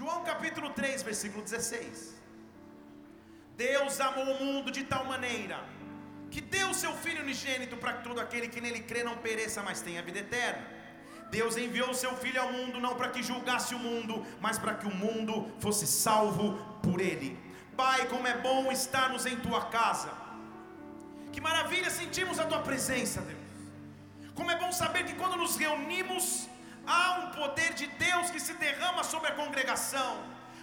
João capítulo 3, versículo 16. Deus amou o mundo de tal maneira que deu seu Filho unigênito para que todo aquele que nele crê não pereça, mas tenha vida eterna. Deus enviou seu Filho ao mundo não para que julgasse o mundo, mas para que o mundo fosse salvo por ele. Pai, como é bom estarmos em tua casa. Que maravilha sentimos a tua presença, Deus. Como é bom saber que quando nos reunimos, há um poder de Deus que se derrama sobre a congregação.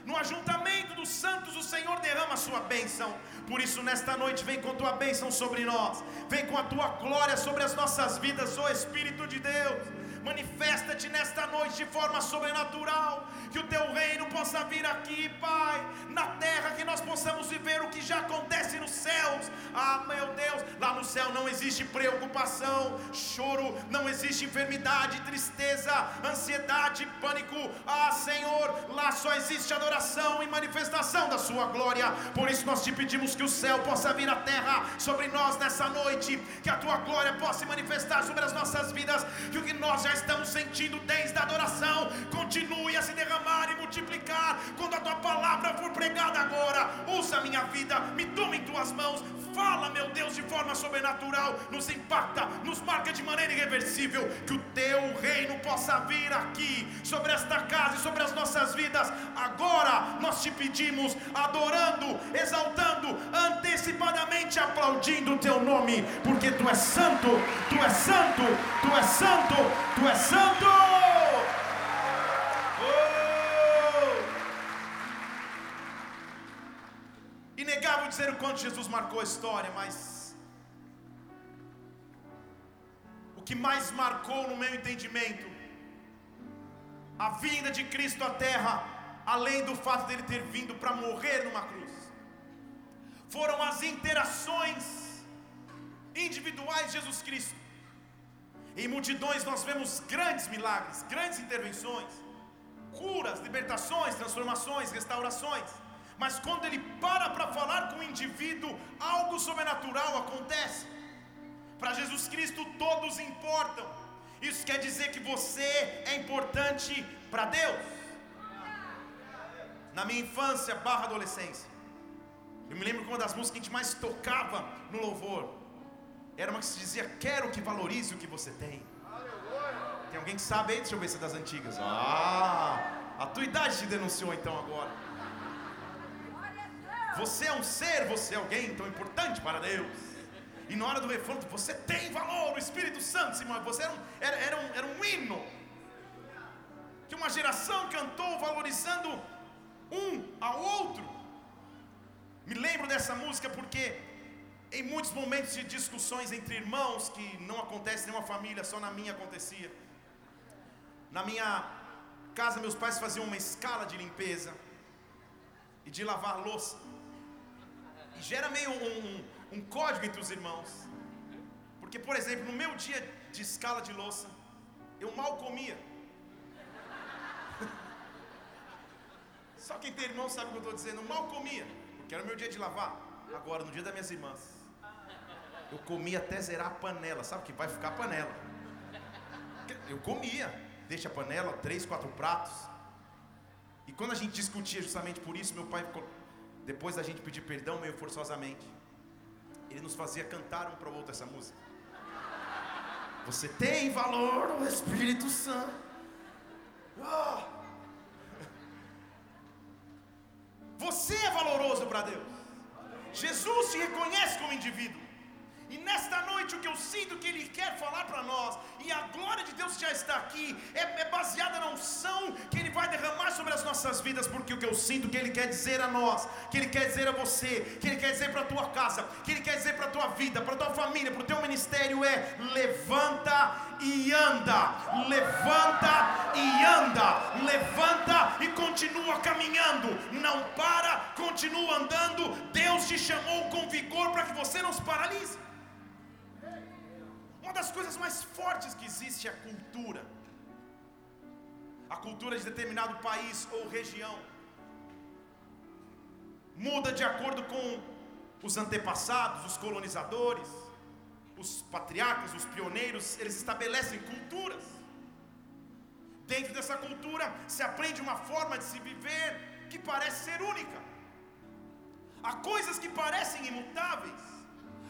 No ajuntamento dos santos, o Senhor derrama a sua bênção. Por isso, nesta noite, vem com tua bênção sobre nós, vem com a tua glória sobre as nossas vidas, ó Espírito de Deus. Manifesta-te nesta noite de forma sobrenatural, que o teu reino possa vir aqui, Pai, na terra, que nós possamos viver o que já acontece nos céus. Ah, meu Deus, lá no céu não existe preocupação, choro, não existe enfermidade, tristeza, ansiedade, pânico. Ah, Senhor, lá só existe adoração e manifestação da Sua glória. Por isso nós te pedimos que o céu possa vir à terra sobre nós nessa noite, que a Tua glória possa se manifestar sobre as nossas vidas, que o que nós já estamos sentindo desde a adoração. Continue a se derramar e multiplicar. Quando a Tua palavra for pregada agora. Usa minha vida, me toma em Tuas mãos, fala, meu Deus, de forma sobrenatural, nos impacta, nos marca de maneira irreversível, que o Teu reino possa vir aqui sobre esta casa e sobre as nossas vidas. Agora nós te pedimos, adorando, exaltando, antecipadamente aplaudindo o Teu nome, porque Tu és santo, Tu és santo, Tu és santo, Tu és santo. Oh! Inegável dizer o quanto Jesus marcou a história, mas o que mais marcou no meu entendimento, a vinda de Cristo à terra, além do fato dele ter vindo para morrer numa cruz, foram as interações individuais de Jesus Cristo. Em multidões nós vemos grandes milagres, grandes intervenções, curas, libertações, transformações, restaurações. Mas quando ele para para falar com o indivíduo, algo sobrenatural acontece. Para Jesus Cristo todos importam. Isso quer dizer que você é importante para Deus. Na minha infância, barra adolescência, eu me lembro que uma das músicas que a gente mais tocava no louvor era uma que se dizia: Quero que valorize o que você tem. Tem alguém que sabe aí? Deixa eu ver se é das antigas. Ah, a tua idade te denunciou então agora. Você é um ser, você é alguém tão importante para Deus. E na hora do refrão, você tem valor, o Espírito Santo, Simão, você era um, era, era, um, era um hino. Que uma geração cantou valorizando um ao outro. Me lembro dessa música porque em muitos momentos de discussões entre irmãos, que não acontece em uma família, só na minha acontecia. Na minha casa, meus pais faziam uma escala de limpeza e de lavar louça. E gera meio um, um, um código entre os irmãos. Porque, por exemplo, no meu dia de escala de louça, eu mal comia. Só quem tem irmão sabe o que eu estou dizendo, mal comia, porque era o meu dia de lavar. Agora, no dia das minhas irmãs, eu comia até zerar a panela, sabe que vai ficar a panela. Eu comia, deixa a panela, três, quatro pratos. E quando a gente discutia justamente por isso, meu pai, depois da gente pedir perdão meio forçosamente, ele nos fazia cantar um para o outro essa música. Você tem valor, o Espírito Santo. Oh. Você é valoroso para Deus. Jesus te reconhece como indivíduo. E nesta noite o que eu sinto que Ele quer falar para nós, e a glória de Deus já está aqui, é, é, baseada na unção que Ele vai derramar sobre as nossas vidas, porque o que eu sinto que Ele quer dizer a nós, que Ele quer dizer a você, que Ele quer dizer para a tua casa, que Ele quer dizer para a tua vida, para a tua família, para o teu ministério é: levanta e anda, levanta e anda, levanta e continua caminhando, não para, continua andando. Deus te chamou com vigor para que você não se paralise. Uma das coisas mais fortes que existe é a cultura. A cultura de determinado país ou região muda de acordo com os antepassados, os colonizadores, os patriarcas, os pioneiros, eles estabelecem culturas. Dentro dessa cultura se aprende uma forma de se viver que parece ser única. Há coisas que parecem imutáveis.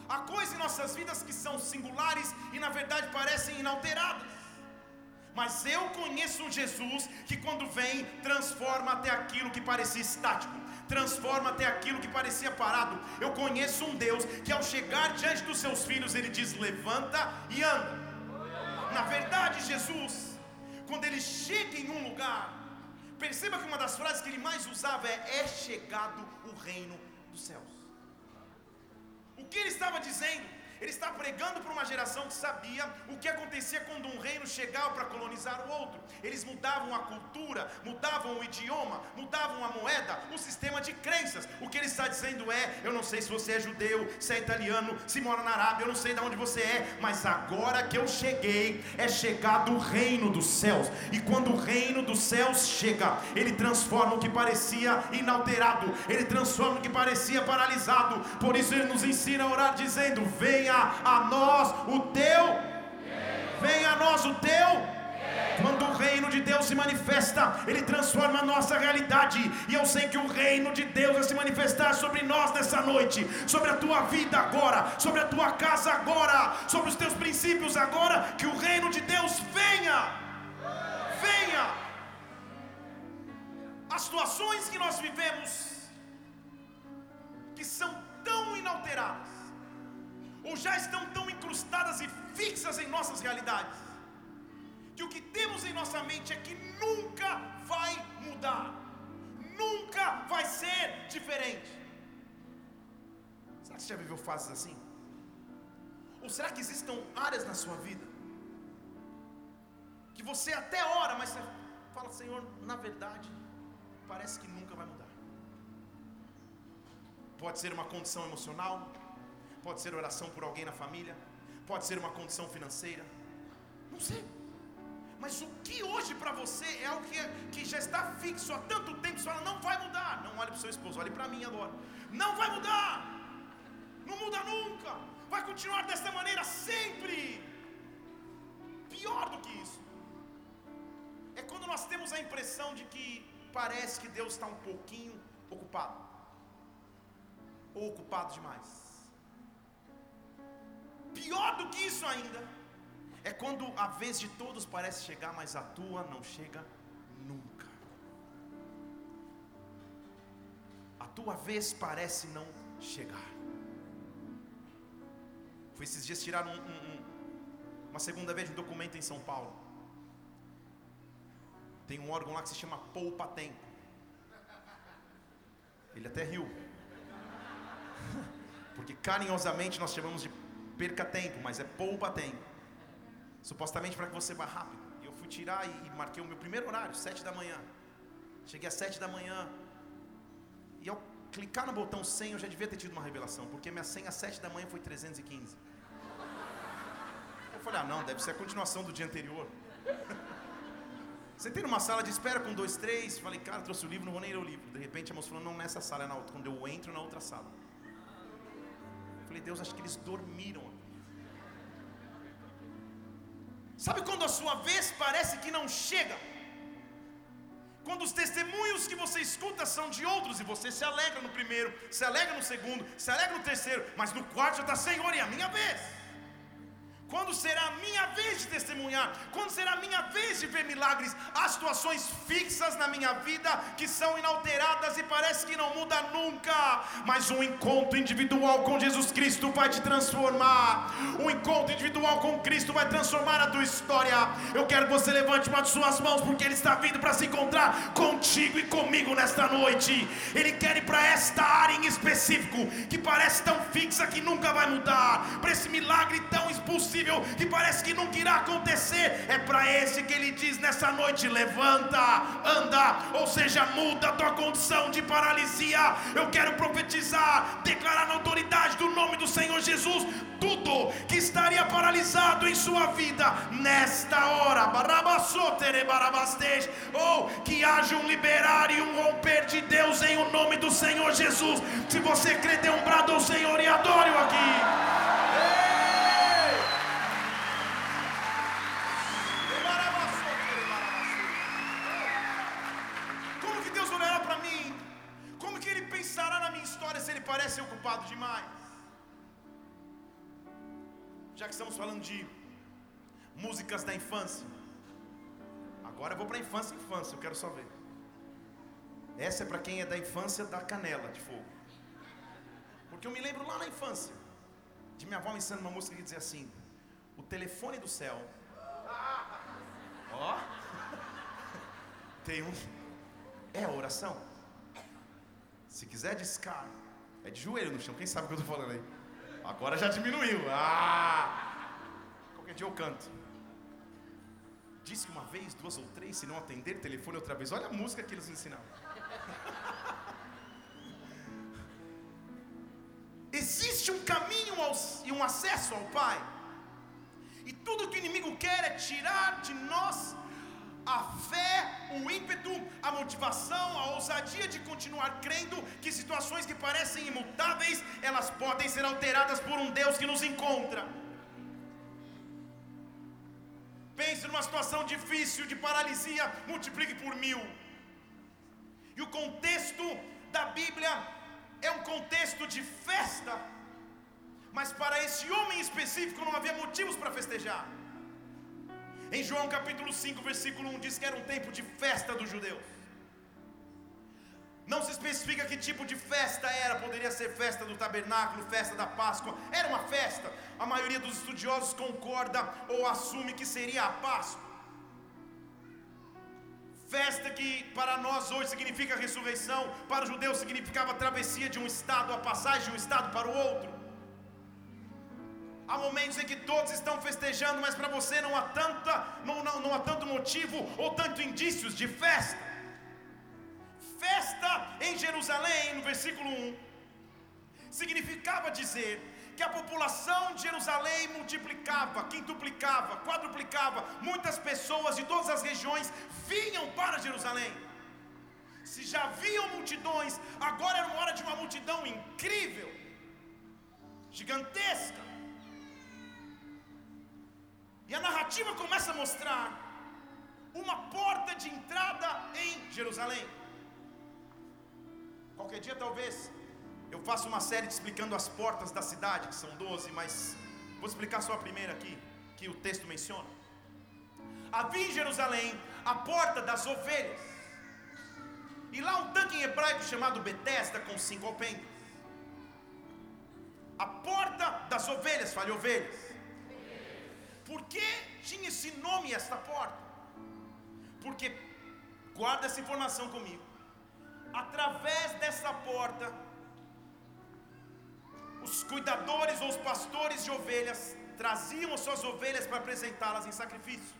Há coisas em nossas vidas que são singulares e na verdade parecem inalteradas. Mas eu conheço um Jesus que quando vem transforma até aquilo que parecia estático, transforma até aquilo que parecia parado. Eu conheço um Deus que ao chegar diante dos seus filhos ele diz: "Levanta e anda". Na verdade, Jesus quando ele chega em um lugar, perceba que uma das frases que ele mais usava é: é chegado o reino dos céus. Que ele estava dizendo? Ele está pregando para uma geração que sabia o que acontecia quando um reino chegava para colonizar o outro. Eles mudavam a cultura, mudavam o idioma, mudavam a moeda, o sistema de crenças. O que ele está dizendo é: eu não sei se você é judeu, se é italiano, se mora na Arábia, eu não sei de onde você é, mas agora que eu cheguei, é chegado o reino dos céus. E quando o reino dos céus chega, ele transforma o que parecia inalterado, ele transforma o que parecia paralisado. Por isso ele nos ensina a orar dizendo: venha venha a nós o teu, venha a nós o teu. Quando o reino de Deus se manifesta, ele transforma a nossa realidade. E eu sei que o reino de Deus vai se manifestar sobre nós nessa noite, sobre a tua vida agora, sobre a tua casa agora, sobre os teus princípios agora. Que o reino de Deus venha, venha. As situações que nós vivemos, que são tão inalteradas, ou já estão tão incrustadas e fixas em nossas realidades, que o que temos em nossa mente é que nunca vai mudar, nunca vai ser diferente. Será que você já viveu fases assim? Ou será que existam áreas na sua vida que você até ora, mas você fala, Senhor, na verdade, parece que nunca vai mudar. Pode ser uma condição emocional, pode ser oração por alguém na família, pode ser uma condição financeira, não sei. Mas o que hoje para você é algo que, é, que já está fixo há tanto tempo, você fala, não vai mudar. Não olhe para o seu esposo, olhe para mim agora. Não vai mudar. Não muda nunca. Vai continuar dessa maneira sempre. Pior do que isso. É quando nós temos a impressão de que parece que Deus está um pouquinho ocupado. Ou ocupado demais. Pior do que isso ainda, é quando a vez de todos parece chegar, mas a tua não chega nunca. A tua vez parece não chegar. Fui esses dias tirar um, um, um, uma segunda vez um documento em São Paulo. Tem um órgão lá que se chama Poupa Tempo. Ele até riu. Porque carinhosamente nós chamamos de perca tempo, mas é poupa tempo. Supostamente para que você vá rápido. E eu fui tirar e, e marquei o meu primeiro horário, sete da manhã. Cheguei às sete da manhã. E ao clicar no botão 100, eu já devia ter tido uma revelação, porque minha senha às 7 da manhã foi 315. Eu falei, ah não, deve ser a continuação do dia anterior. Você tem uma sala de espera com dois, três. Falei, cara, trouxe o livro, não vou nem ler o livro. De repente a moça falou, não nessa sala, é na outra. Quando eu entro na outra sala. Falei, Deus, acho que eles dormiram. Sabe quando a sua vez parece que não chega? Quando os testemunhos que você escuta são de outros e você se alegra no primeiro, se alegra no segundo, se alegra no terceiro, mas no quarto já está, Senhor, e a minha vez. Será a minha vez de testemunhar? Quando será a minha vez de ver milagres? Há situações fixas na minha vida que são inalteradas e parece que não muda nunca. Mas um encontro individual com Jesus Cristo vai te transformar. Um encontro individual com Cristo vai transformar a tua história. Eu quero que você levante uma de suas mãos, porque Ele está vindo para se encontrar contigo e comigo nesta noite. Ele quer ir para esta área em específico que parece tão fixa que nunca vai mudar. Para esse milagre tão impossível que parece que nunca irá acontecer, é para esse que ele diz nessa noite: levanta, anda, ou seja, muda a tua condição de paralisia. Eu quero profetizar, declarar na autoridade do nome do Senhor Jesus tudo que estaria paralisado em sua vida nesta hora, ou que haja um liberar e um romper de Deus em o nome do Senhor Jesus. Se você crê, dê um brado ao Senhor e adore-o aqui. Falando de músicas da infância, agora eu vou para infância, infância, eu quero só ver. Essa é para quem é da infância da canela de fogo. Porque eu me lembro lá na infância de minha avó me ensinando uma música que dizia assim: O telefone do céu. Ó. Tem um. É oração. Se quiser discar, é de joelho no chão. Quem sabe o que eu estou falando aí? Agora já diminuiu. Ah! Qualquer dia eu canto. Disse que uma vez, duas ou três, se não atender telefone outra vez. Olha a música que eles ensinaram. Existe um caminho e um acesso ao Pai. E tudo que o inimigo quer é tirar de nós a fé, o ímpeto, a motivação, a ousadia de continuar crendo que situações que parecem imutáveis, elas podem ser alteradas por um Deus que nos encontra. Pense numa situação difícil de paralisia, multiplique por mil. E o contexto da Bíblia é um contexto de festa, mas para esse homem específico não havia motivos para festejar. Em João capítulo 5, versículo 1 diz que era um tempo de festa dos judeus. Não se especifica que tipo de festa era, poderia ser festa do tabernáculo, festa da Páscoa, era uma festa. A maioria dos estudiosos concorda ou assume que seria a Páscoa. Festa que para nós hoje significa ressurreição, para os judeus significava travessia de um estado, a passagem de um estado para o outro. Há momentos em que todos estão festejando, mas para você não há, tanta, não, não, não há tanto motivo ou tanto indícios de festa. Em Jerusalém, no versículo 1, significava dizer que a população de Jerusalém multiplicava, quintuplicava, quadruplicava, muitas pessoas de todas as regiões vinham para Jerusalém. Se já haviam multidões, agora era uma hora de uma multidão incrível, gigantesca. E a narrativa começa a mostrar uma porta de entrada em Jerusalém. Qualquer dia, talvez, eu faça uma série explicando as portas da cidade, que são 12, mas vou explicar só a primeira aqui, que o texto menciona. Havia em Jerusalém a porta das ovelhas. E lá um tanque em hebraico chamado Betesda com cinco alpendres. A porta das ovelhas, fale ovelhas. Por que tinha esse nome esta porta? Porque, guarda essa informação comigo. Através dessa porta, os cuidadores ou os pastores de ovelhas traziam as suas ovelhas para apresentá-las em sacrifício.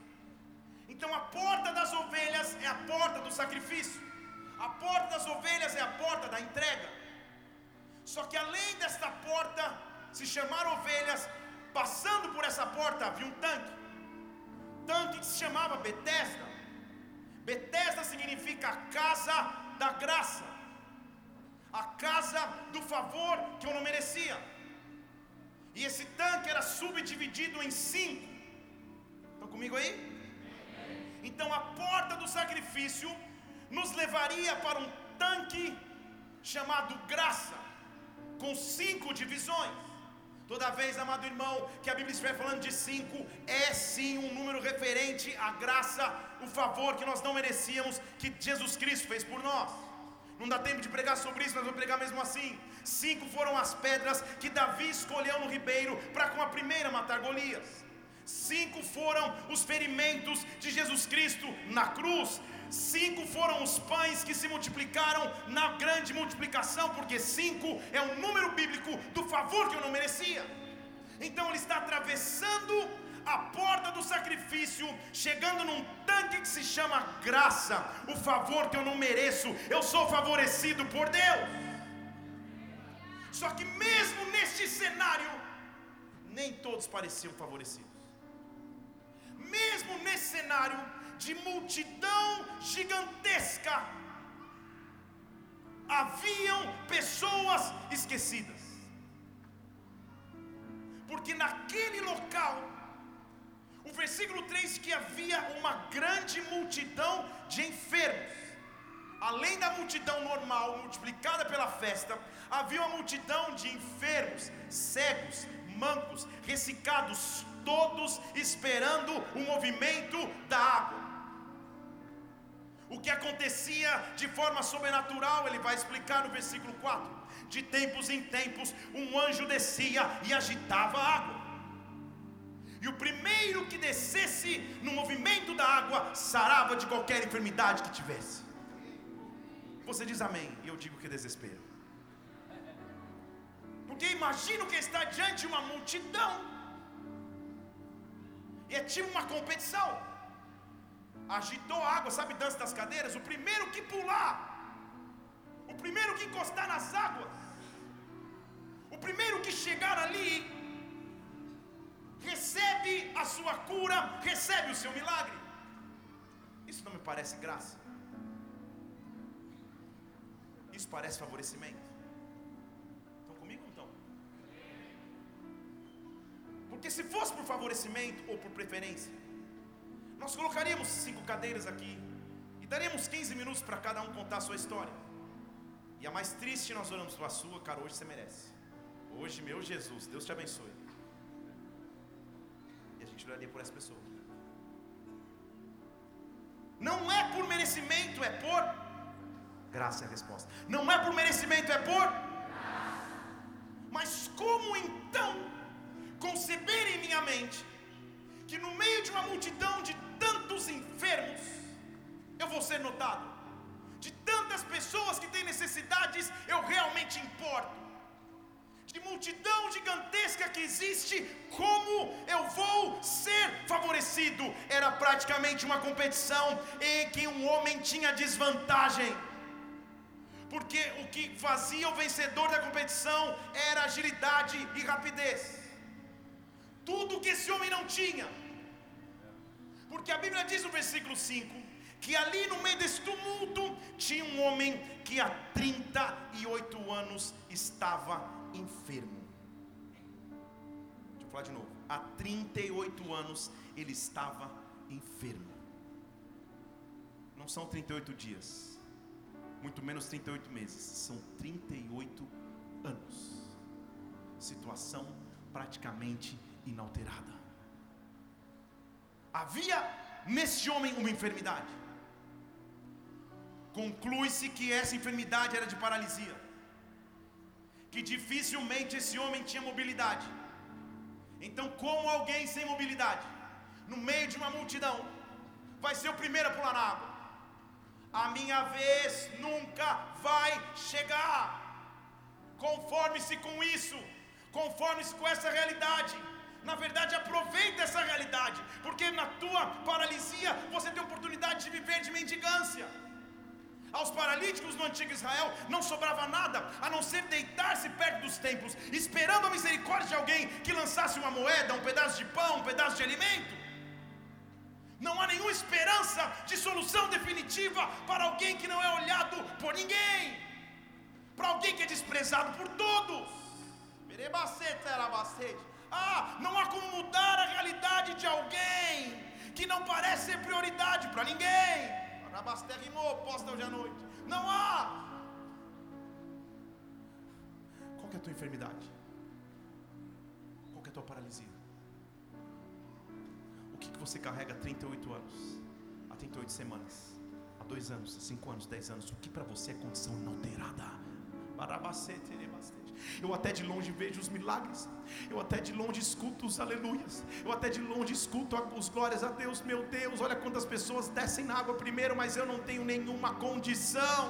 Então a porta das ovelhas é a porta do sacrifício. A porta das ovelhas é a porta da entrega. Só que além desta porta se chamar ovelhas, Passando por essa porta havia um tanque. Tanque que se chamava Betesda. Betesda significa casa da graça. A casa do favor que eu não merecia. E esse tanque era subdividido em cinco. Estão comigo aí? Então a porta do sacrifício nos levaria para um tanque chamado graça, com cinco divisões. Toda vez, amado irmão, que a Bíblia estiver falando de cinco, é sim um número referente à graça, o favor que nós não merecíamos, que Jesus Cristo fez por nós. Não dá tempo de pregar sobre isso, mas vou pregar mesmo assim. Cinco foram as pedras que Davi escolheu no ribeiro para com a primeira matar Golias. Cinco foram os ferimentos de Jesus Cristo na cruz. Cinco foram os pães que se multiplicaram na grande multiplicação, porque cinco é o número bíblico do favor que eu não merecia. Então ele está atravessando a porta do sacrifício, chegando num tanque que se chama graça, o favor que eu não mereço, eu sou favorecido por Deus. Só que mesmo neste cenário, nem todos pareciam favorecidos. Mesmo nesse cenário, de multidão gigantesca, haviam pessoas esquecidas. Porque naquele local, o versículo 3 que havia uma grande multidão de enfermos. além da multidão normal multiplicada pela festa, havia uma multidão de enfermos, cegos, mancos, ressecados, todos esperando o movimento da água. O que acontecia de forma sobrenatural, ele vai explicar no versículo 4. De tempos em tempos, um anjo descia e agitava a água. E o primeiro que descesse no movimento da água sarava de qualquer enfermidade que tivesse. Você diz amém, e eu digo que desespero. Porque imagina que está diante de uma multidão. E é tipo uma competição. Agitou a água, sabe dança das cadeiras? O primeiro que pular, o primeiro que encostar nas águas, o primeiro que chegar ali, recebe a sua cura, recebe o seu milagre. Isso não me parece graça. Isso parece favorecimento. Estão comigo ou então? Porque se fosse por favorecimento ou por preferência, nós colocaríamos cinco cadeiras aqui e daríamos 15 minutos para cada um contar a sua história. E a mais triste nós oramos para a sua, cara, hoje você merece. Hoje, meu Jesus, Deus te abençoe. E a gente oraria por essa pessoa. Não é por merecimento, é por Graça é a resposta. Não é por merecimento, é por. Mas como então conceber em minha mente que no meio de uma multidão de tantos enfermos eu vou ser notado? De tantas pessoas que têm necessidades, eu realmente importo. De multidão gigantesca que existe, como eu vou ser favorecido? Era praticamente uma competição em que um homem tinha desvantagem porque o que fazia o vencedor da competição era agilidade e rapidez. Tudo que esse homem não tinha. Porque a Bíblia diz no versículo 5 que ali no meio desse tumulto tinha um homem que há 38 anos estava enfermo. Deixa eu falar de novo. Há 38 anos ele estava enfermo. Não são 38 dias muito menos 38 meses, são 38 anos. Situação praticamente inalterada. Havia nesse homem uma enfermidade. Conclui-se que essa enfermidade era de paralisia. Que dificilmente esse homem tinha mobilidade. Então, como alguém sem mobilidade, no meio de uma multidão, vai ser o primeiro a pular na água? a minha vez nunca vai chegar. Conforme-se com isso, conforme-se com essa realidade. Na verdade, aproveita essa realidade, porque na tua paralisia você tem oportunidade de viver de mendigância. Aos paralíticos no antigo Israel não sobrava nada a não ser deitar-se perto dos templos, esperando a misericórdia de alguém que lançasse uma moeda, um pedaço de pão, um pedaço de alimento. Não há nenhuma esperança de solução definitiva para alguém que não é olhado por ninguém, para alguém que é desprezado por todos. Ah, não há como mudar a realidade de alguém que não parece ser prioridade para ninguém. posta hoje à noite. Não há. Qual é a tua enfermidade? Qual é a tua paralisia? O que, que você carrega há 38 anos? Há 38 semanas? Há 2 anos? Há 5 anos? 10 anos? O que para você é condição inalterada? Eu até de longe vejo os milagres. Eu até de longe escuto os aleluias. Eu até de longe escuto os glórias a Deus. Meu Deus, olha quantas pessoas descem na água primeiro, mas eu não tenho nenhuma condição.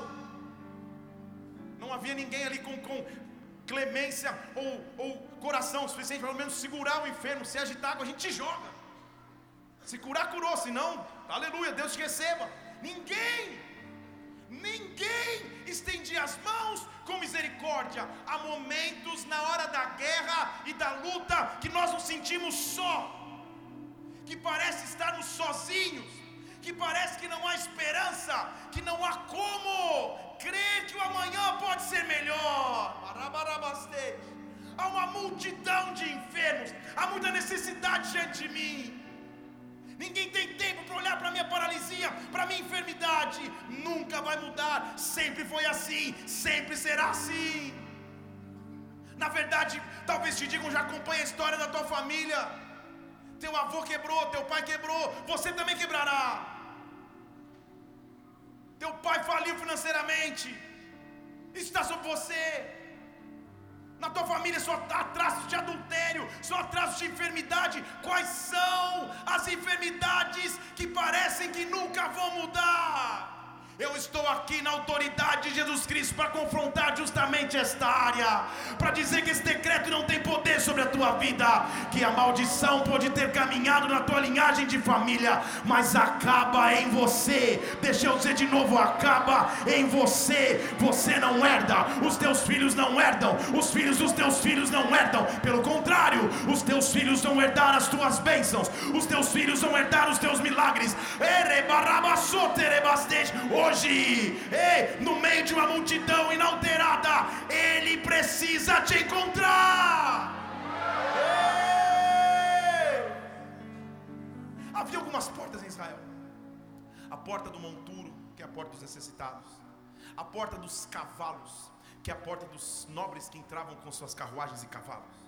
Não havia ninguém ali com, com clemência ou, ou coração suficiente para pelo menos segurar o enfermo. Se agitar água, a gente joga. Se curar, curou. Se não, aleluia, Deus te receba. Ninguém, ninguém estendia as mãos com misericórdia. Há momentos na hora da guerra e da luta que nós nos sentimos só, que parece estarmos sozinhos, que parece que não há esperança, que não há como crer que o amanhã pode ser melhor. Há uma multidão de enfermos, há muita necessidade diante de mim Ninguém tem tempo para olhar para minha paralisia, para minha enfermidade. Nunca vai mudar. Sempre foi assim, sempre será assim. Na verdade, talvez te digam, já acompanha a história da tua família. Teu avô quebrou, teu pai quebrou, você também quebrará. Teu pai faliu financeiramente. Isso está sobre você. Na tua família só há traços de adultério, só há traços de enfermidade. Quais são as enfermidades que parecem que nunca vão mudar? Eu estou aqui na autoridade de Jesus Cristo para confrontar justamente esta área, para dizer que esse decreto não tem poder sobre a tua vida, que a maldição pode ter caminhado na tua linhagem de família, mas acaba em você. Deixa eu dizer de novo: acaba em você. Você não herda, os teus filhos não herdam, os filhos dos teus filhos não herdam. Pelo contrário, os teus filhos vão herdar as tuas bênçãos, os teus filhos vão herdar os teus milagres. Hoje hoje, ei, no meio de uma multidão inalterada, Ele precisa te encontrar. Havia algumas portas em Israel: a porta do monturo, que é a porta dos necessitados, a porta dos cavalos, que é a porta dos nobres que entravam com suas carruagens e cavalos.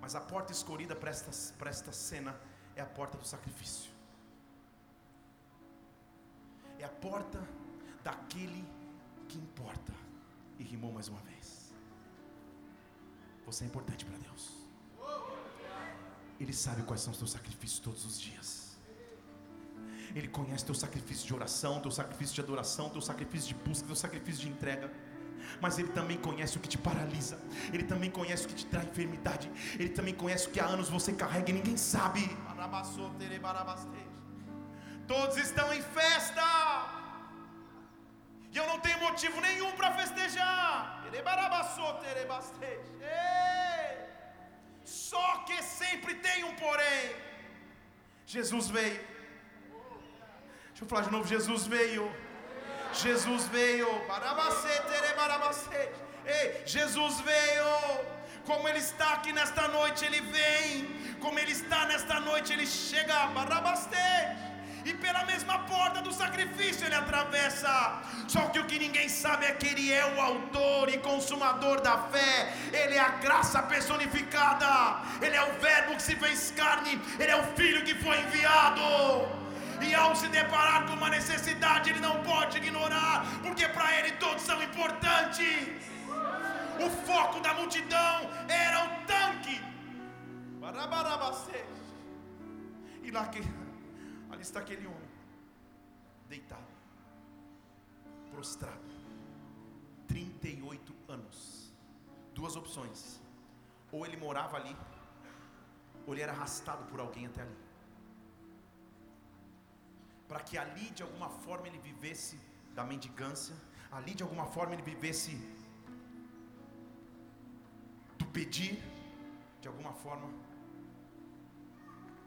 Mas a porta escolhida para esta, para esta cena é a porta do sacrifício é a porta daquele que importa. E rimou mais uma vez. Você é importante para Deus. Ele sabe quais são os teus sacrifícios todos os dias. Ele conhece teu sacrifício de oração, teu sacrifício de adoração, teu sacrifício de busca, teu sacrifício de entrega. Mas Ele também conhece o que te paralisa, Ele também conhece o que te traz enfermidade, Ele também conhece o que há anos você carrega e ninguém sabe. Todos estão em festa. E eu não tenho motivo nenhum para festejar. Só que sempre tem um porém. Jesus veio. Deixa eu falar de novo. Jesus veio. Jesus veio. Ei, Jesus veio. Como Ele está aqui nesta noite, Ele vem. Como Ele está nesta noite, Ele chega. Barabastete e pela mesma porta do sacrifício ele atravessa. Só que o que ninguém sabe é que ele é o autor e consumador da fé, ele é a graça personificada, ele é o Verbo que se fez carne, ele é o Filho que foi enviado. E ao se deparar com uma necessidade, ele não pode ignorar, porque para ele todos são importantes. O foco da multidão era o tanque. E lá que Ali está aquele homem, deitado, prostrado, 38 anos. Duas opções: ou ele morava ali, ou ele era arrastado por alguém até ali. Para que ali de alguma forma ele vivesse da mendigância, ali de alguma forma ele vivesse do pedir, de alguma forma.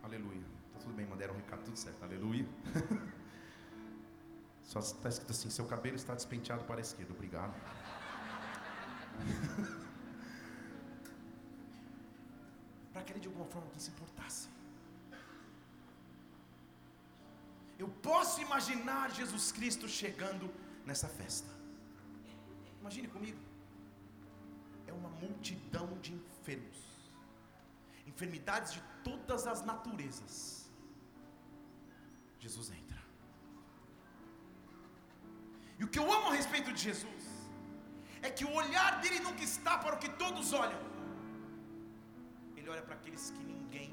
Aleluia. Tudo bem, mandaram um recado, tudo certo, aleluia. Só está escrito assim: seu cabelo está despenteado para a esquerda, obrigado. para que ele de alguma forma que se importasse. Eu posso imaginar Jesus Cristo chegando nessa festa. Imagine comigo. É uma multidão de enfermos, enfermidades de todas as naturezas Jesus entra. E o que eu amo a respeito de Jesus é que o olhar dele nunca está para o que todos olham. Ele olha para aqueles que ninguém,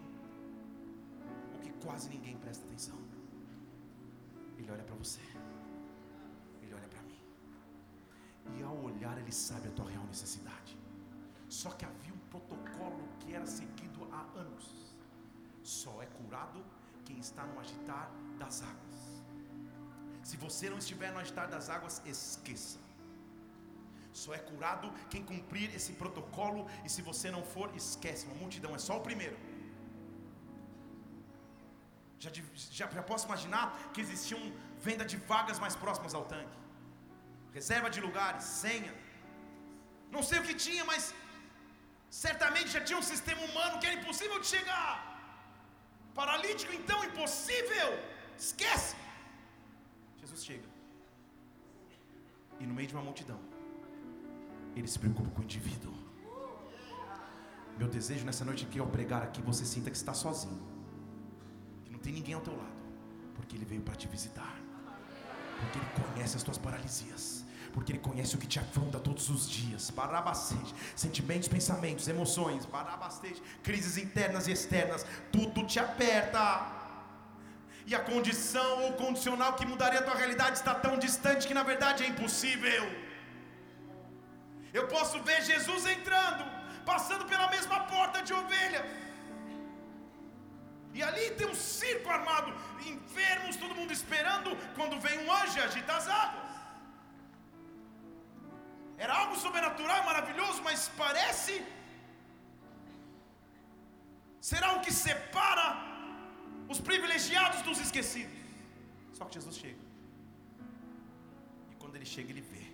ou que quase ninguém presta atenção. Ele olha para você. Ele olha para mim. E ao olhar, ele sabe a tua real necessidade. Só que havia um protocolo que era seguido há anos. Só é curado quem está no agitar das águas. Se você não estiver no agitar das águas, esqueça. Só é curado quem cumprir esse protocolo, e se você não for, esquece. Uma multidão é só o primeiro. Já, já, já posso imaginar que existiam venda de vagas mais próximas ao tanque, reserva de lugares, senha. Não sei o que tinha, mas certamente já tinha um sistema humano que era impossível de chegar Paralítico, então, impossível. Esquece. Jesus chega. E no meio de uma multidão, ele se preocupa com o indivíduo. Meu desejo nessa noite aqui, ao pregar aqui, você sinta que está sozinho. Que não tem ninguém ao teu lado. Porque Ele veio para te visitar. Porque Ele conhece as tuas paralisias. Porque Ele conhece o que te afronta todos os dias. Barabastete. Sentimentos, pensamentos, emoções. Barabastete. Crises internas e externas. Tudo te aperta. E a condição ou condicional que mudaria a tua realidade está tão distante que na verdade é impossível. Eu posso ver Jesus entrando passando pela mesma porta de ovelha. E ali tem um circo armado, enfermos, todo mundo esperando. Quando vem um anjo agita as águas. Era algo sobrenatural, maravilhoso, mas parece ser algo que separa os privilegiados dos esquecidos. Só que Jesus chega. E quando ele chega, ele vê.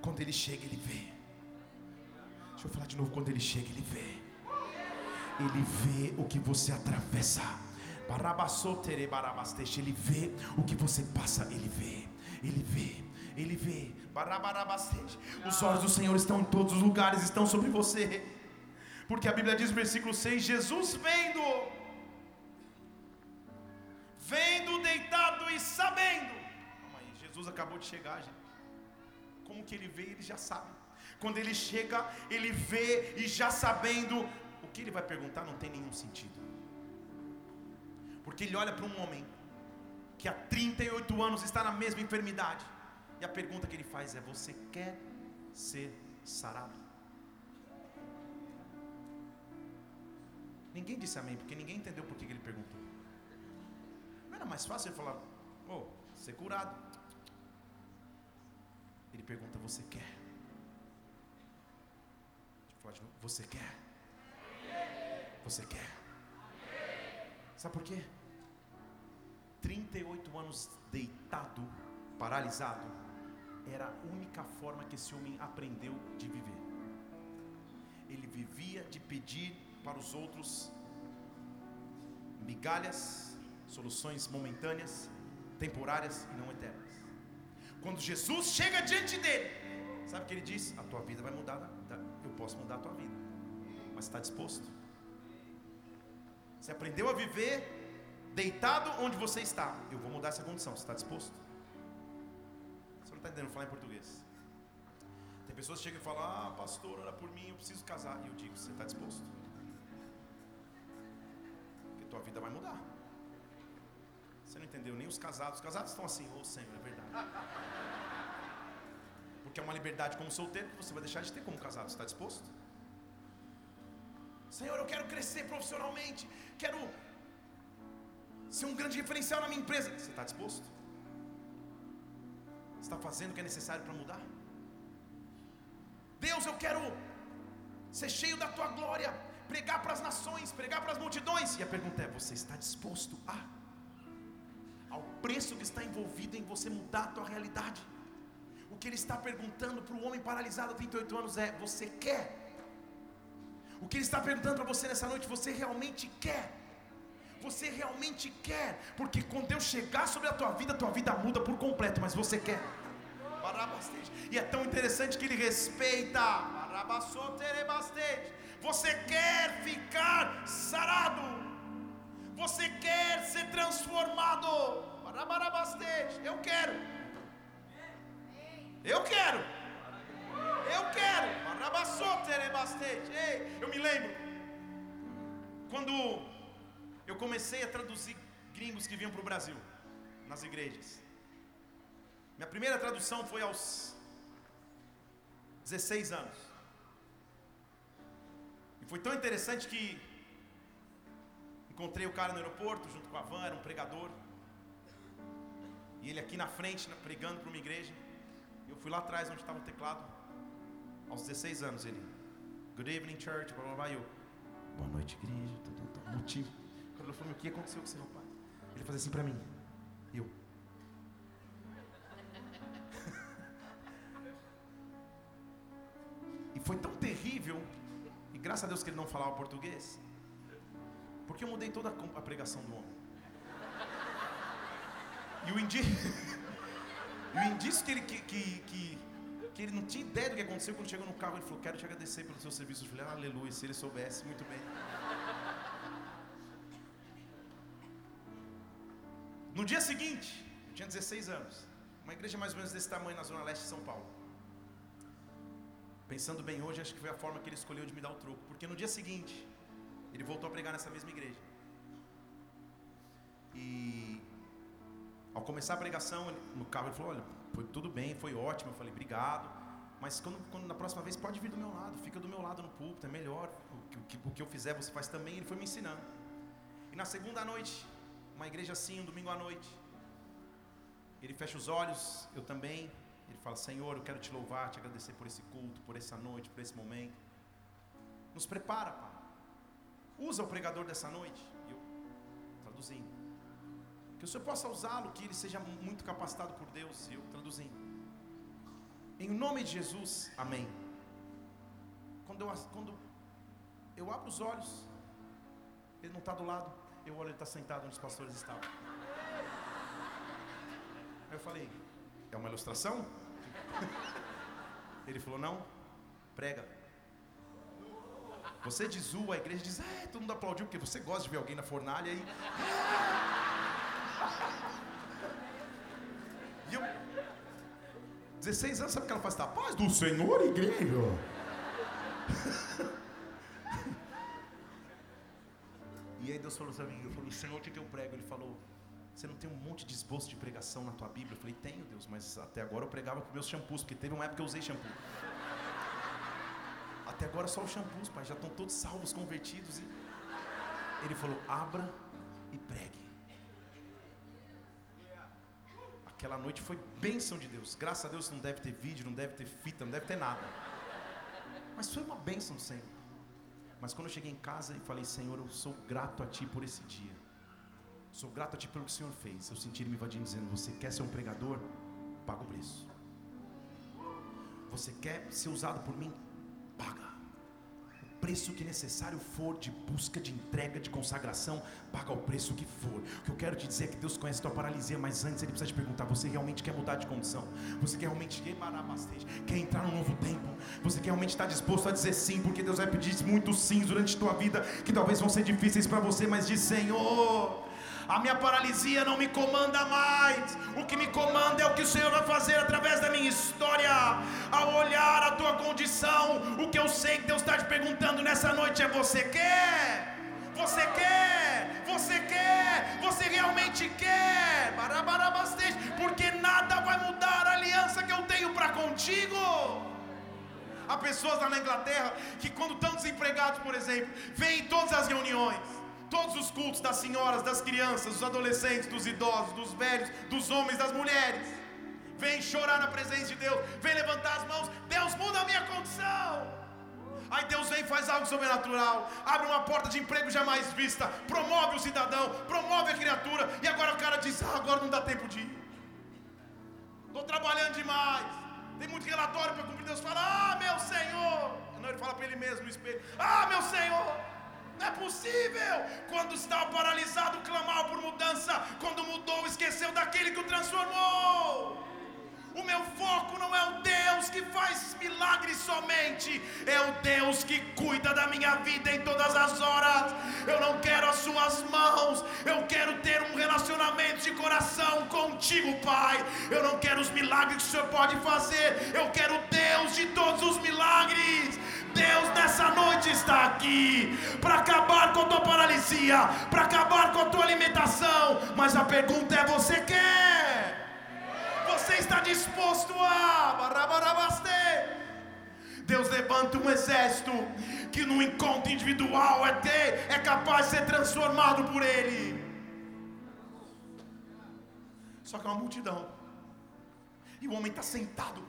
Quando ele chega, ele vê. Deixa eu falar de novo. Quando ele chega, ele vê. Ele vê o que você atravessa. Ele vê o que você passa. Ele vê. Ele vê. Ele vê. Os olhos do Senhor estão em todos os lugares, estão sobre você. Porque a Bíblia diz no versículo 6: Jesus vendo, vendo deitado e sabendo. Jesus acabou de chegar, gente como que ele vê, ele já sabe. Quando ele chega, ele vê e já sabendo, o que ele vai perguntar não tem nenhum sentido. Porque ele olha para um homem que há 38 anos está na mesma enfermidade. E a pergunta que ele faz é: Você quer ser sarado? Ninguém disse amém, porque ninguém entendeu por que ele perguntou. Não era mais fácil ele falar: Oh, ser curado. Ele pergunta: Você quer? Você quer? Você quer? Sabe por quê? 38 anos deitado, paralisado, era a única forma que esse homem aprendeu de viver. Ele vivia de pedir para os outros migalhas, soluções momentâneas, temporárias e não eternas. Quando Jesus chega diante dele, sabe o que ele diz? A tua vida vai mudar, eu posso mudar a tua vida, mas está disposto? Você aprendeu a viver deitado onde você está, eu vou mudar essa condição, você está disposto? Não está entendendo falar em português? Tem pessoas que chegam e falam: Ah, pastor, ora por mim, eu preciso casar. E eu digo: Você está disposto? Porque tua vida vai mudar. Você não entendeu? Nem os casados. Os casados estão assim: Ô oh, Senhor, é verdade. Porque é uma liberdade como solteiro que você vai deixar de ter como casado. Você está disposto? Senhor, eu quero crescer profissionalmente. Quero ser um grande referencial na minha empresa. Você está disposto? Está fazendo o que é necessário para mudar? Deus, eu quero ser cheio da tua glória, pregar para as nações, pregar para as multidões. E a pergunta é: você está disposto a? Ao preço que está envolvido em você mudar a tua realidade? O que ele está perguntando para o homem paralisado há 38 anos é: Você quer? O que ele está perguntando para você nessa noite: Você realmente quer? Você realmente quer? Porque quando eu chegar sobre a tua vida, a tua vida muda por completo, mas você quer. E é tão interessante que ele respeita. Você quer ficar sarado? Você quer ser transformado? Eu quero. Eu quero. Eu quero. Eu me lembro quando eu comecei a traduzir gringos que vinham para o Brasil nas igrejas. Minha primeira tradução foi aos 16 anos. E foi tão interessante que encontrei o cara no aeroporto junto com a van, era um pregador. E ele aqui na frente, pregando para uma igreja. Eu fui lá atrás onde estava o teclado. Aos 16 anos ele. Good evening, church. Blá, blá, blá. Eu, Boa noite, igreja. Tudo, tudo, motivo. Falou, o que aconteceu com seu pai? Ele fazia assim para mim. Eu. e foi tão terrível. E graças a Deus que ele não falava português. Porque eu mudei toda a pregação do homem. E o indício, e o indício que, ele, que, que, que, que ele não tinha ideia do que aconteceu quando chegou no carro, ele falou: Quero te agradecer pelo seu serviço. Eu falei: Aleluia, se ele soubesse, muito bem. Tinha 16 anos, uma igreja mais ou menos desse tamanho na zona leste de São Paulo. Pensando bem hoje, acho que foi a forma que ele escolheu de me dar o troco, porque no dia seguinte, ele voltou a pregar nessa mesma igreja. E ao começar a pregação, no carro ele falou: Olha, foi tudo bem, foi ótimo. Eu falei: Obrigado. Mas quando, quando na próxima vez pode vir do meu lado, fica do meu lado no púlpito, é melhor. O que, o que eu fizer você faz também. Ele foi me ensinando. E na segunda noite, uma igreja assim, um domingo à noite, ele fecha os olhos, eu também. Ele fala: Senhor, eu quero te louvar, te agradecer por esse culto, por essa noite, por esse momento. Nos prepara, Pai. Usa o pregador dessa noite. Eu traduzindo. Que o Senhor possa usá-lo, que ele seja muito capacitado por Deus. Eu traduzindo. Em nome de Jesus, amém. Quando eu, quando eu abro os olhos, ele não está do lado, eu olho, ele está sentado onde os pastores estavam. Aí eu falei, é uma ilustração? Ele falou, não, prega. Você diz a igreja diz, é, todo mundo aplaudiu, porque você gosta de ver alguém na fornalha aí. E eu, 16 anos, sabe o que ela faz? Tá, paz do Senhor, igreja. e aí Deus falou para mim, eu falei, Senhor, o que, que eu prego? Ele falou, você não tem um monte de esboço de pregação na tua Bíblia? Eu falei, tenho, Deus, mas até agora eu pregava com meus shampoos, porque teve uma época que eu usei shampoo. Até agora só os shampoos, pai, já estão todos salvos, convertidos. E... Ele falou, abra e pregue. Aquela noite foi bênção de Deus. Graças a Deus não deve ter vídeo, não deve ter fita, não deve ter nada. Mas foi uma bênção do Senhor. Mas quando eu cheguei em casa e falei, Senhor, eu sou grato a Ti por esse dia. Sou grato a Ti pelo que o Senhor fez. Eu senti Ele me invadindo dizendo: Você quer ser um pregador? Paga o preço. Você quer ser usado por mim? Paga preço que necessário for de busca, de entrega, de consagração, paga o preço que for. O que eu quero te dizer é que Deus conhece a tua paralisia, mas antes Ele precisa te perguntar: você realmente quer mudar de condição? Você quer realmente quer entrar num novo tempo? Você quer realmente estar disposto a dizer sim? Porque Deus vai pedir muitos sims durante a tua vida, que talvez vão ser difíceis para você, mas diz: Senhor. A minha paralisia não me comanda mais. O que me comanda é o que o Senhor vai fazer através da minha história. Ao olhar a tua condição, o que eu sei que Deus está te perguntando nessa noite é: você quer? Você quer? Você quer? Você realmente quer? Porque nada vai mudar a aliança que eu tenho para contigo. Há pessoas lá na Inglaterra que, quando estão desempregados, por exemplo, vêm em todas as reuniões todos os cultos das senhoras, das crianças, dos adolescentes, dos idosos, dos velhos, dos homens, das mulheres. Vem chorar na presença de Deus, vem levantar as mãos. Deus muda a minha condição. Aí Deus vem e faz algo sobrenatural, abre uma porta de emprego jamais vista, promove o cidadão, promove a criatura, e agora o cara diz: ah, agora não dá tempo de ir. Estou trabalhando demais. Tem muito relatório para cumprir. Deus fala: Ah, meu Senhor. Não, ele fala para ele mesmo no espelho: Ah, meu Senhor. Não é possível. Quando estava paralisado, clamava por mudança. Quando mudou, esqueceu daquele que o transformou. O meu foco não é o Deus que faz milagres somente, é o Deus que cuida da minha vida em todas as horas. Eu não quero as suas mãos, eu quero ter um relacionamento de coração contigo, Pai. Eu não quero os milagres que o Senhor pode fazer, eu quero o Deus de todos os milagres. Deus nessa noite está aqui para acabar com a tua paralisia, para acabar com a tua alimentação. Mas a pergunta é: você quer? Você está disposto a? Deus levanta um exército que no encontro individual é, ter, é capaz de ser transformado por Ele. Só que é uma multidão. E o homem está sentado.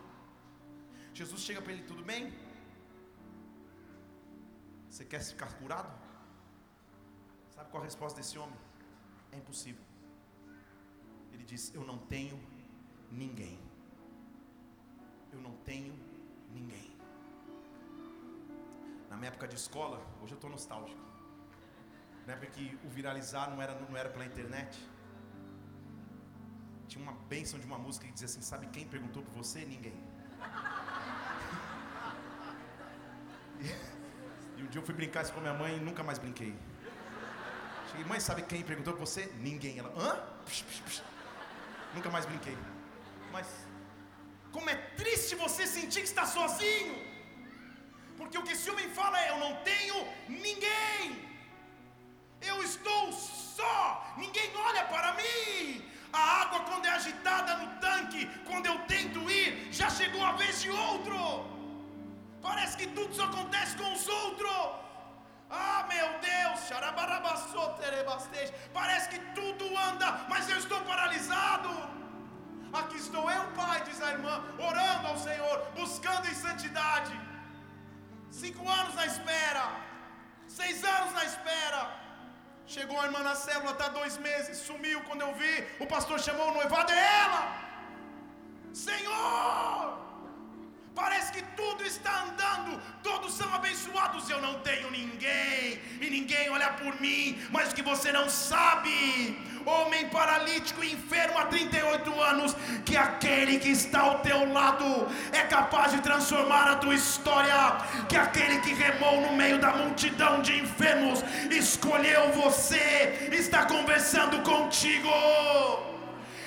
Jesus chega para ele, tudo bem? Você quer ficar curado? Sabe qual a resposta desse homem? É impossível. Ele diz: Eu não tenho ninguém. Eu não tenho ninguém. Na minha época de escola, hoje eu estou nostálgico. Na época que o viralizar não era, não era pela internet. Tinha uma bênção de uma música que dizia assim: Sabe quem perguntou por você? Ninguém. E, um dia eu fui brincar isso com minha mãe e nunca mais brinquei. Cheguei, mãe, sabe quem perguntou por você? Ninguém. Ela, hã? Psh, psh, psh. Nunca mais brinquei. Mas, como é triste você sentir que está sozinho. Porque o que esse homem fala é: Eu não tenho ninguém. Eu estou só. Ninguém olha para mim. A água, quando é agitada no tanque, quando eu tento ir, já chegou a vez de outro. Parece que tudo só acontece com os outros. Ah, meu Deus, parece que tudo anda, mas eu estou paralisado. Aqui estou eu, Pai, diz a irmã, orando ao Senhor, buscando em santidade. Cinco anos na espera, seis anos na espera. Chegou a irmã na célula, está dois meses, sumiu. Quando eu vi, o pastor chamou o noivado, é ela. Senhor, parece que tudo está andando, todos são abençoados. Eu não tenho ninguém, e ninguém olha por mim, mas que você não sabe, homem paralítico e enfermo há 38 anos, que aquele que está ao teu lado é capaz de transformar a tua história, que aquele que remou no meio da multidão de enfermos, escolheu você, está conversando contigo.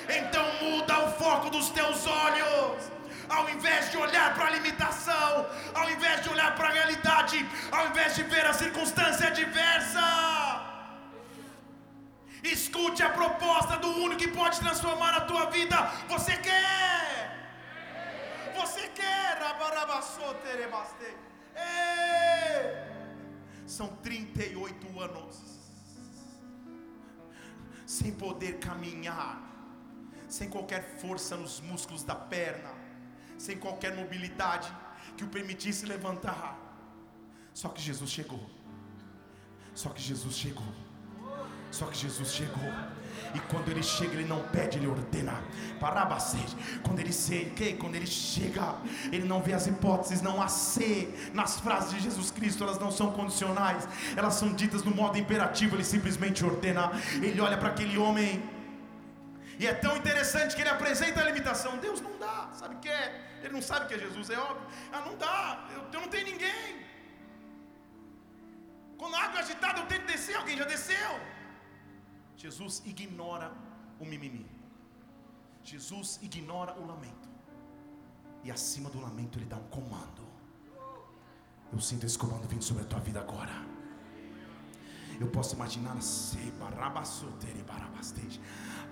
Então muda o foco dos teus olhos. Ao invés de olhar para a limitação, ao invés de olhar para a realidade, ao invés de ver a circunstância adversa, escute a proposta do único que pode transformar a tua vida. Você quer? Você quer? São 38 anos sem poder caminhar, sem qualquer força nos músculos da perna, sem qualquer mobilidade que o permitisse levantar. Só que Jesus chegou. Só que Jesus chegou. Só que Jesus chegou. E quando ele chega, ele não pede, ele ordena. Parabacete. Quando ele chega, quando ele chega, ele não vê as hipóteses, não há se nas frases de Jesus Cristo, elas não são condicionais, elas são ditas no modo imperativo, ele simplesmente ordena. Ele olha para aquele homem. E é tão interessante que ele apresenta a limitação. Deus não sabe o que é? Ele não sabe que é Jesus, é óbvio. Ah, não dá, eu, eu não tenho ninguém. Quando a água é agitada, eu tento descer, alguém já desceu. Jesus ignora o mimimi. Jesus ignora o lamento. E acima do lamento ele dá um comando. Eu sinto esse comando vindo sobre a tua vida agora. Eu posso imaginar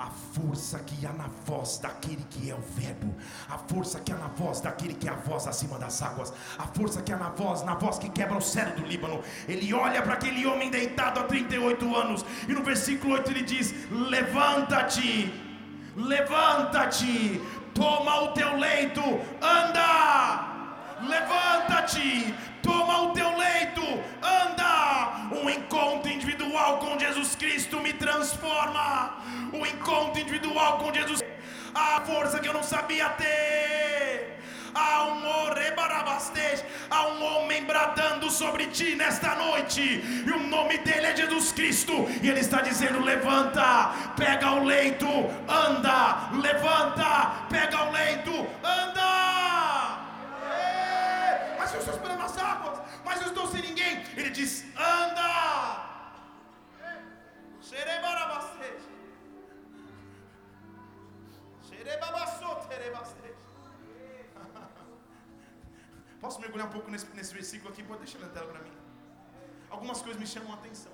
a força que há na voz daquele que é o Verbo, a força que há na voz daquele que é a voz acima das águas, a força que há na voz, na voz que quebra o céu do Líbano. Ele olha para aquele homem deitado há 38 anos, e no versículo 8 ele diz: Levanta-te, levanta-te, toma o teu leito, anda, levanta-te, toma o teu leito, anda. Um encontro individual com Jesus Cristo me transforma. Um encontro individual com Jesus. A força que eu não sabia ter. Há um orebarabastej, há um homem bradando sobre ti nesta noite, e o nome dele é Jesus Cristo, e ele está dizendo: levanta, pega o leito, anda, levanta, pega o leito, anda. Eu estou esperando as águas, mas eu estou sem ninguém. Ele diz: anda. Posso mergulhar um pouco nesse, nesse versículo aqui? Pode deixar na tela para mim. Algumas coisas me chamam a atenção.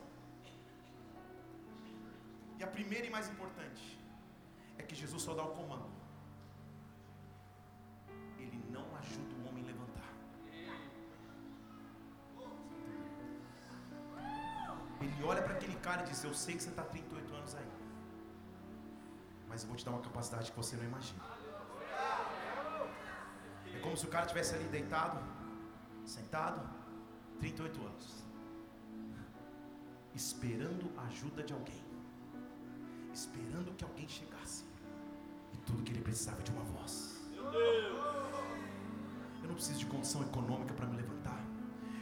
E a primeira e mais importante é que Jesus só dá o comando. Ele olha para aquele cara e diz: Eu sei que você está 38 anos aí. Mas eu vou te dar uma capacidade que você não imagina. É como se o cara estivesse ali deitado, sentado, 38 anos, esperando a ajuda de alguém, esperando que alguém chegasse, e tudo que ele precisava de uma voz. Eu não preciso de condição econômica para me levantar,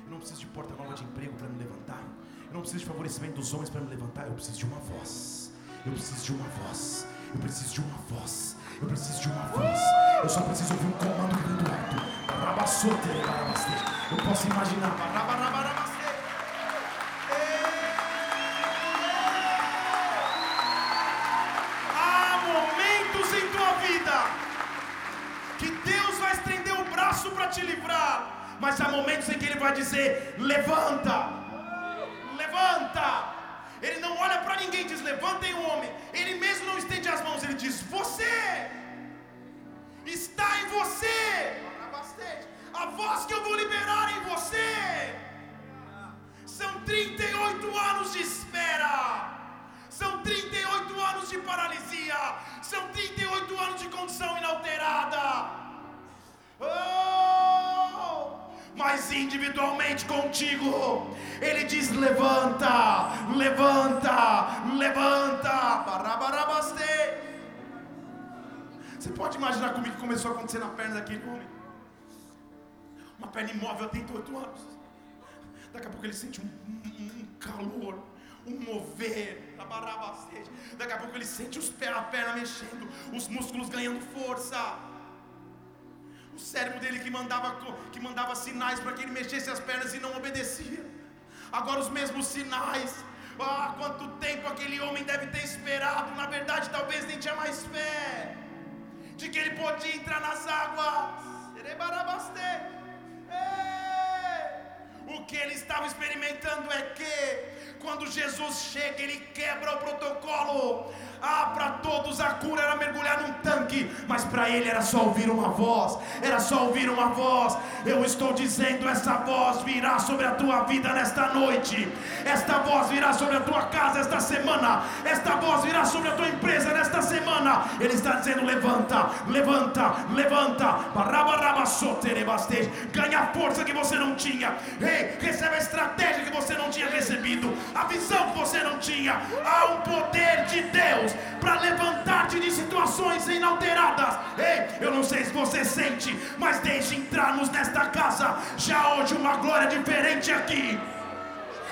eu não preciso de porta nova de emprego para me levantar, Eu não preciso de favorecimento dos homens para me levantar. Eu preciso de uma voz. Eu preciso de uma voz. Eu preciso de uma voz. Eu preciso de uma voz. Eu só preciso ouvir um comando que vem do alto. Eu posso imaginar. Há momentos em tua vida que Deus vai estender o braço para te livrar. Mas há momentos em que Ele vai dizer: levanta. Ninguém diz: levantem o homem. Ele mesmo não estende as mãos, ele diz: Você está em você. A voz que eu vou liberar em você. São 38 anos de espera. São 38 anos de paralisia. São 38 anos de condição inalterada. Oh! Mas individualmente contigo. Ele diz: levanta, levanta, levanta. Você pode imaginar comigo que começou a acontecer na perna daquele homem? Uma perna imóvel há 38 anos. Daqui a pouco ele sente um, um, um calor, um mover, daqui a pouco ele sente os pés, a perna mexendo, os músculos ganhando força. O cérebro dele que mandava, que mandava sinais para que ele mexesse as pernas e não obedecia. Agora os mesmos sinais. Ah, quanto tempo aquele homem deve ter esperado. Na verdade, talvez nem tinha mais fé de que ele podia entrar nas águas. O que ele estava experimentando é que quando Jesus chega, ele quebra o protocolo. Ah, para todos a cura era mergulhar num tanque, mas para ele era só ouvir uma voz, era só ouvir uma voz. Eu estou dizendo: essa voz virá sobre a tua vida nesta noite, esta voz virá sobre a tua casa esta semana, esta voz virá sobre a tua empresa nesta semana. Ele está dizendo: levanta, levanta, levanta, ganha a força que você não tinha, ei, recebe a estratégia que você não tinha recebido, a visão que você não tinha. Há um poder de Deus Deus para levantar-te de situações inalteradas. Ei, eu não sei se você sente, mas deixe entrarmos nesta casa já hoje uma glória diferente aqui.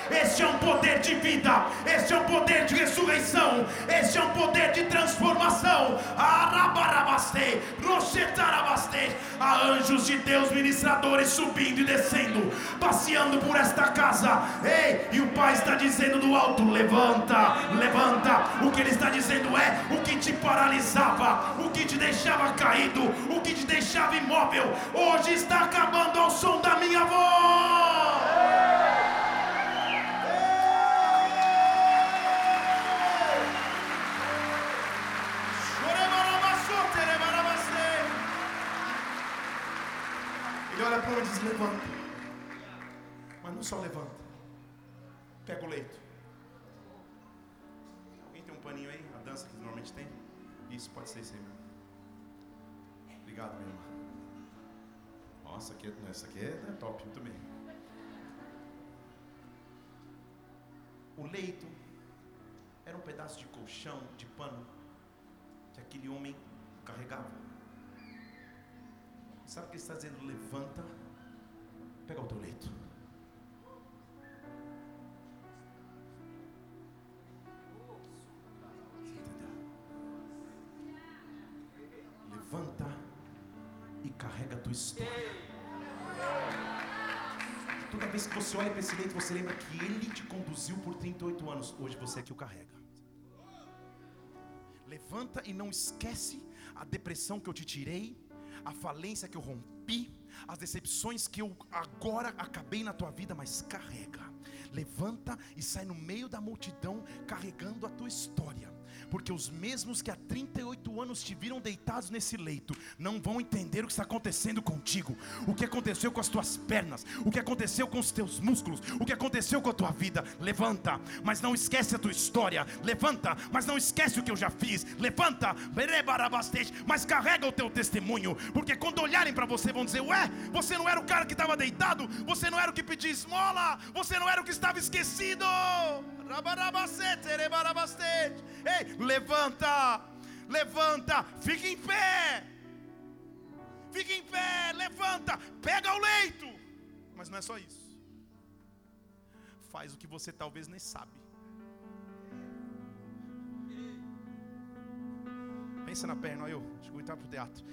Este é um poder de vida, este é um poder de ressurreição, este é um poder de transformação. Há anjos de Deus ministradores subindo e descendo, passeando por esta casa. Ei, e o Pai está dizendo do alto: levanta, levanta. O que Ele está dizendo é: o que te paralisava, o que te deixava caído, o que te deixava imóvel, hoje está acabando ao som da minha voz. Levanta. Mas não só levanta. Pega o leito. Alguém tem um paninho aí? A dança que normalmente tem? Isso, pode ser isso aí mesmo. Obrigado, minha irmã. Nossa, aqui, é, essa aqui é top, muito bem. O leito era um pedaço de colchão, de pano, que aquele homem carregava. Sabe o que ele está dizendo? Levanta, pega o teu leito. Levanta e carrega a tua história. Toda vez que você olha para esse leito, você lembra que ele te conduziu por 38 anos. Hoje você é que o carrega. Levanta e não esquece a depressão que eu te tirei a falência que eu rompi, as decepções que eu agora acabei na tua vida, mas carrega. Levanta e sai no meio da multidão carregando a tua história porque os mesmos que há 38 anos te viram deitados nesse leito, não vão entender o que está acontecendo contigo, o que aconteceu com as tuas pernas, o que aconteceu com os teus músculos, o que aconteceu com a tua vida. Levanta, mas não esquece a tua história, levanta, mas não esquece o que eu já fiz, levanta, mas carrega o teu testemunho, porque quando olharem para você vão dizer: Ué, você não era o cara que estava deitado, você não era o que pedia esmola, você não era o que estava esquecido. Ei, levanta, levanta, fica em pé. Fica em pé, levanta, pega o leito. Mas não é só isso. faz o que você talvez nem sabe. Pensa na perna, olha eu, deixa eu entrar pro teatro.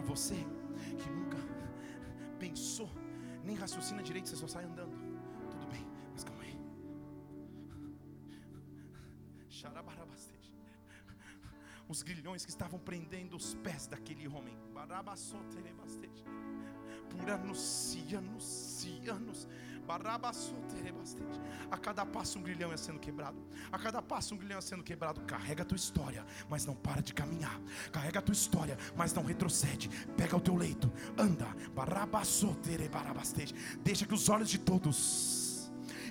Para você que nunca pensou, nem raciocina direito, você só sai andando. Tudo bem, mas calma aí. Os grilhões que estavam prendendo os pés daquele homem. Por anos e anos. A cada passo um grilhão ia sendo quebrado. A cada passo um grilhão ia sendo quebrado. Carrega a tua história, mas não para de caminhar. Carrega a tua história, mas não retrocede. Pega o teu leito, anda. Deixa que os olhos de todos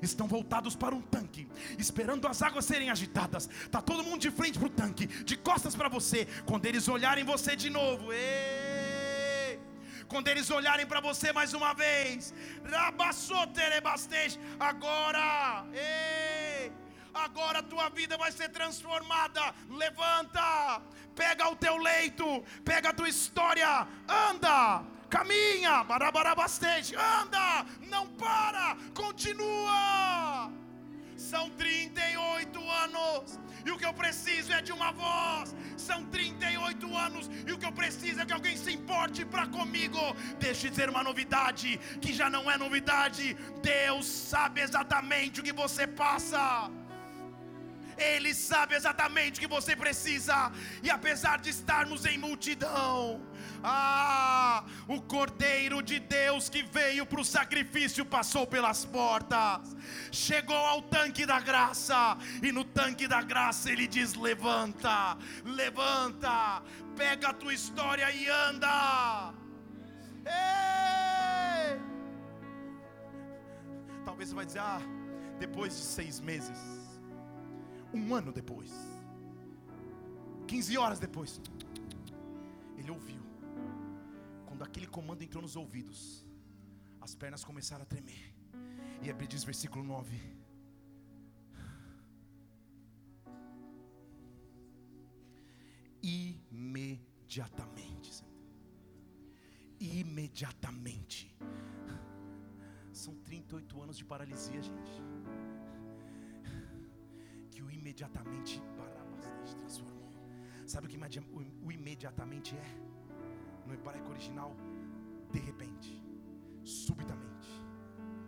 estão voltados para um tanque, esperando as águas serem agitadas. Tá todo mundo de frente para o tanque, de costas para você. Quando eles olharem você de novo, ei! Quando eles olharem para você mais uma vez, agora, ei! Agora a tua vida vai ser transformada. Levanta, pega o teu leito, pega a tua história, anda caminha, anda, não para, continua. São 38 anos, e o que eu preciso é de uma voz. São 38 anos, e o que eu preciso é que alguém se importe para comigo. Deixa eu dizer uma novidade, que já não é novidade. Deus sabe exatamente o que você passa. Ele sabe exatamente o que você precisa, e apesar de estarmos em multidão, ah, o Cordeiro de Deus que veio para o sacrifício passou pelas portas, chegou ao tanque da graça, e no tanque da graça ele diz: Levanta, levanta, pega a tua história e anda. Ei! Talvez você vai dizer: Ah, depois de seis meses, um ano depois, 15 horas depois, ele ouviu. Quando aquele comando entrou nos ouvidos, as pernas começaram a tremer. E Bíblia diz, versículo 9: Imediatamente, imediatamente. São 38 anos de paralisia, gente. Que o imediatamente Barabastante transformou. Sabe o que o imediatamente é? No hebraico original, de repente, subitamente,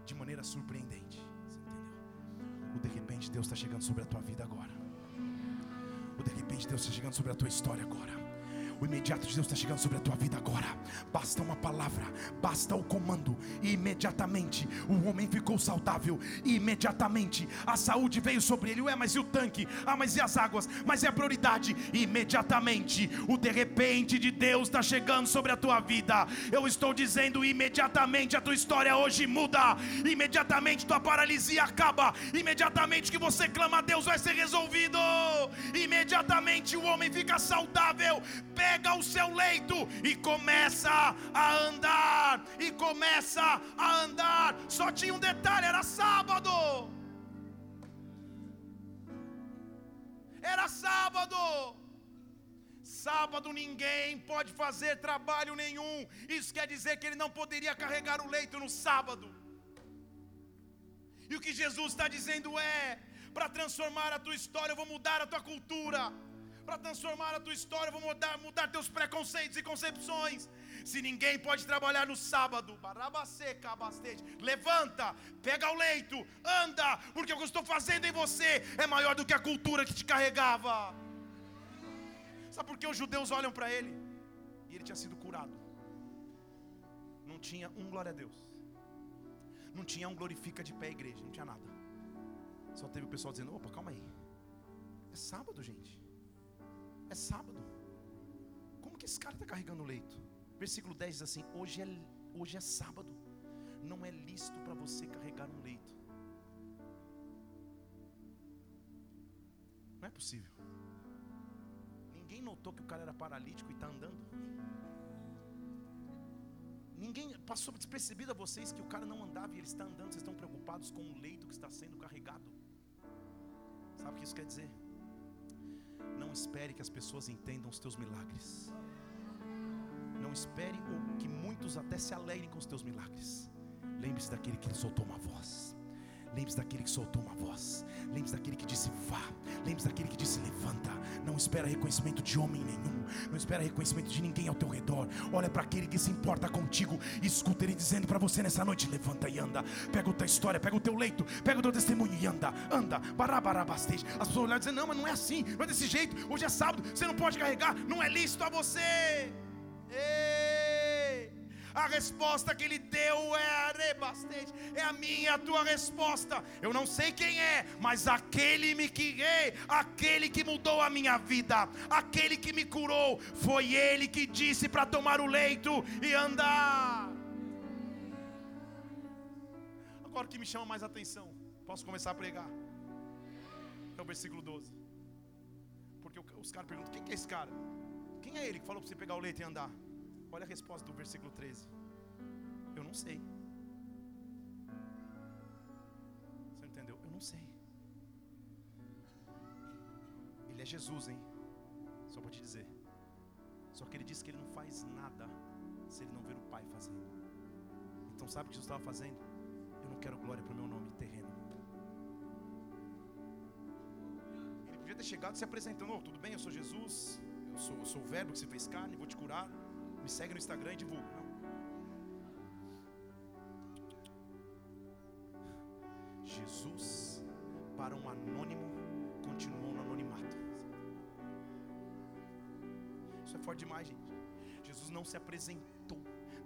de maneira surpreendente. Você entendeu? O de repente Deus está chegando sobre a tua vida agora. O de repente Deus está chegando sobre a tua história agora. O imediato de Deus está chegando sobre a tua vida agora. Basta uma palavra, basta o comando, e imediatamente o homem ficou saudável. E imediatamente a saúde veio sobre ele. Ué, mas e o tanque? Ah, mas e as águas? Mas é a prioridade. E imediatamente o de repente de Deus está chegando sobre a tua vida. Eu estou dizendo imediatamente a tua história hoje muda. Imediatamente tua paralisia acaba. Imediatamente que você clama a Deus vai ser resolvido. Imediatamente o homem fica saudável. Pega o seu leito e começa a andar. E começa a andar. Só tinha um detalhe: era sábado. Era sábado. Sábado ninguém pode fazer trabalho nenhum. Isso quer dizer que ele não poderia carregar o leito no sábado. E o que Jesus está dizendo é: para transformar a tua história, eu vou mudar a tua cultura. Para transformar a tua história, vou mudar, mudar teus preconceitos e concepções. Se ninguém pode trabalhar no sábado, levanta, pega o leito, anda, porque o que eu estou fazendo em você é maior do que a cultura que te carregava. Sabe por que os judeus olham para ele? E ele tinha sido curado. Não tinha um glória a Deus. Não tinha um glorifica de pé a igreja, não tinha nada. Só teve o pessoal dizendo: opa, calma aí. É sábado, gente. É sábado. Como que esse cara está carregando o leito? Versículo 10 diz assim: hoje é, hoje é sábado. Não é lícito para você carregar um leito. Não é possível. Ninguém notou que o cara era paralítico e está andando. Ninguém passou despercebido a vocês que o cara não andava e ele está andando. Vocês estão preocupados com o leito que está sendo carregado. Sabe o que isso quer dizer? Não espere que as pessoas entendam os teus milagres. Não espere que muitos até se alegrem com os teus milagres. Lembre-se daquele que soltou uma voz. Lembre-se daquele que soltou uma voz. Lembre-se daquele que disse vá. Lembre-se daquele que disse levanta. Não espera reconhecimento de homem nenhum. Não espera reconhecimento de ninguém ao teu redor. Olha para aquele que se importa contigo. Escuta ele dizendo para você nessa noite: levanta e anda. Pega a tua história, pega o teu leito, pega o teu testemunho e anda. Anda. Barabarabastej. As pessoas olham e dizem: não, mas não é assim. Não é desse jeito. Hoje é sábado. Você não pode carregar. Não é lícito a você. Ei! A resposta que ele deu é arebastete, é a minha, a tua resposta. Eu não sei quem é, mas aquele me criei, aquele que mudou a minha vida, aquele que me curou, foi ele que disse para tomar o leito e andar. Agora o que me chama mais atenção, posso começar a pregar? É o versículo 12. Porque os caras perguntam: quem é esse cara? Quem é ele que falou para você pegar o leito e andar? Olha a resposta do versículo 13. Eu não sei. Você entendeu? Eu não sei. Ele é Jesus, hein? Só para te dizer. Só que ele disse que ele não faz nada se ele não ver o Pai fazendo. Então sabe o que Jesus estava fazendo? Eu não quero glória para o meu nome terreno. Ele podia ter chegado se apresentando: oh, tudo bem, eu sou Jesus, eu sou, eu sou o verbo que se fez carne, vou te curar me segue no Instagram e divulga. Não. Jesus, para um anônimo, continuou no anonimato. Isso é forte demais, gente. Jesus não se apresentou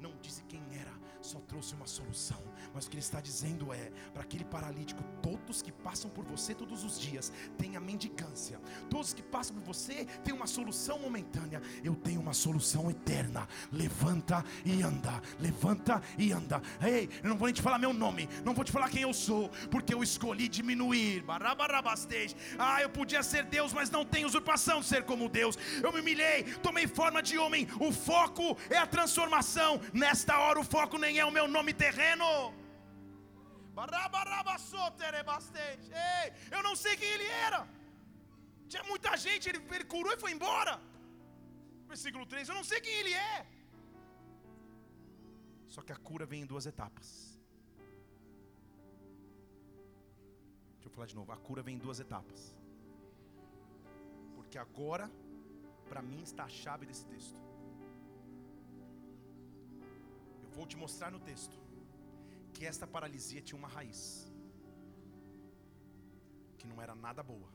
não disse quem era, só trouxe uma solução. Mas o que ele está dizendo é: para aquele paralítico, todos que passam por você todos os dias têm a mendicância, todos que passam por você têm uma solução momentânea. Eu tenho uma solução eterna. Levanta e anda, levanta e anda. Ei, eu não vou nem te falar meu nome, não vou te falar quem eu sou, porque eu escolhi diminuir. Ah, eu podia ser Deus, mas não tenho usurpação de ser como Deus. Eu me humilhei, tomei forma de homem. O foco é a transformação Nesta hora o foco nem é o meu nome terreno. Eu não sei quem ele era. Tinha muita gente, ele, ele curou e foi embora. Versículo 3, eu não sei quem ele é. Só que a cura vem em duas etapas. Deixa eu falar de novo. A cura vem em duas etapas. Porque agora, para mim, está a chave desse texto. Vou te mostrar no texto que esta paralisia tinha uma raiz que não era nada boa.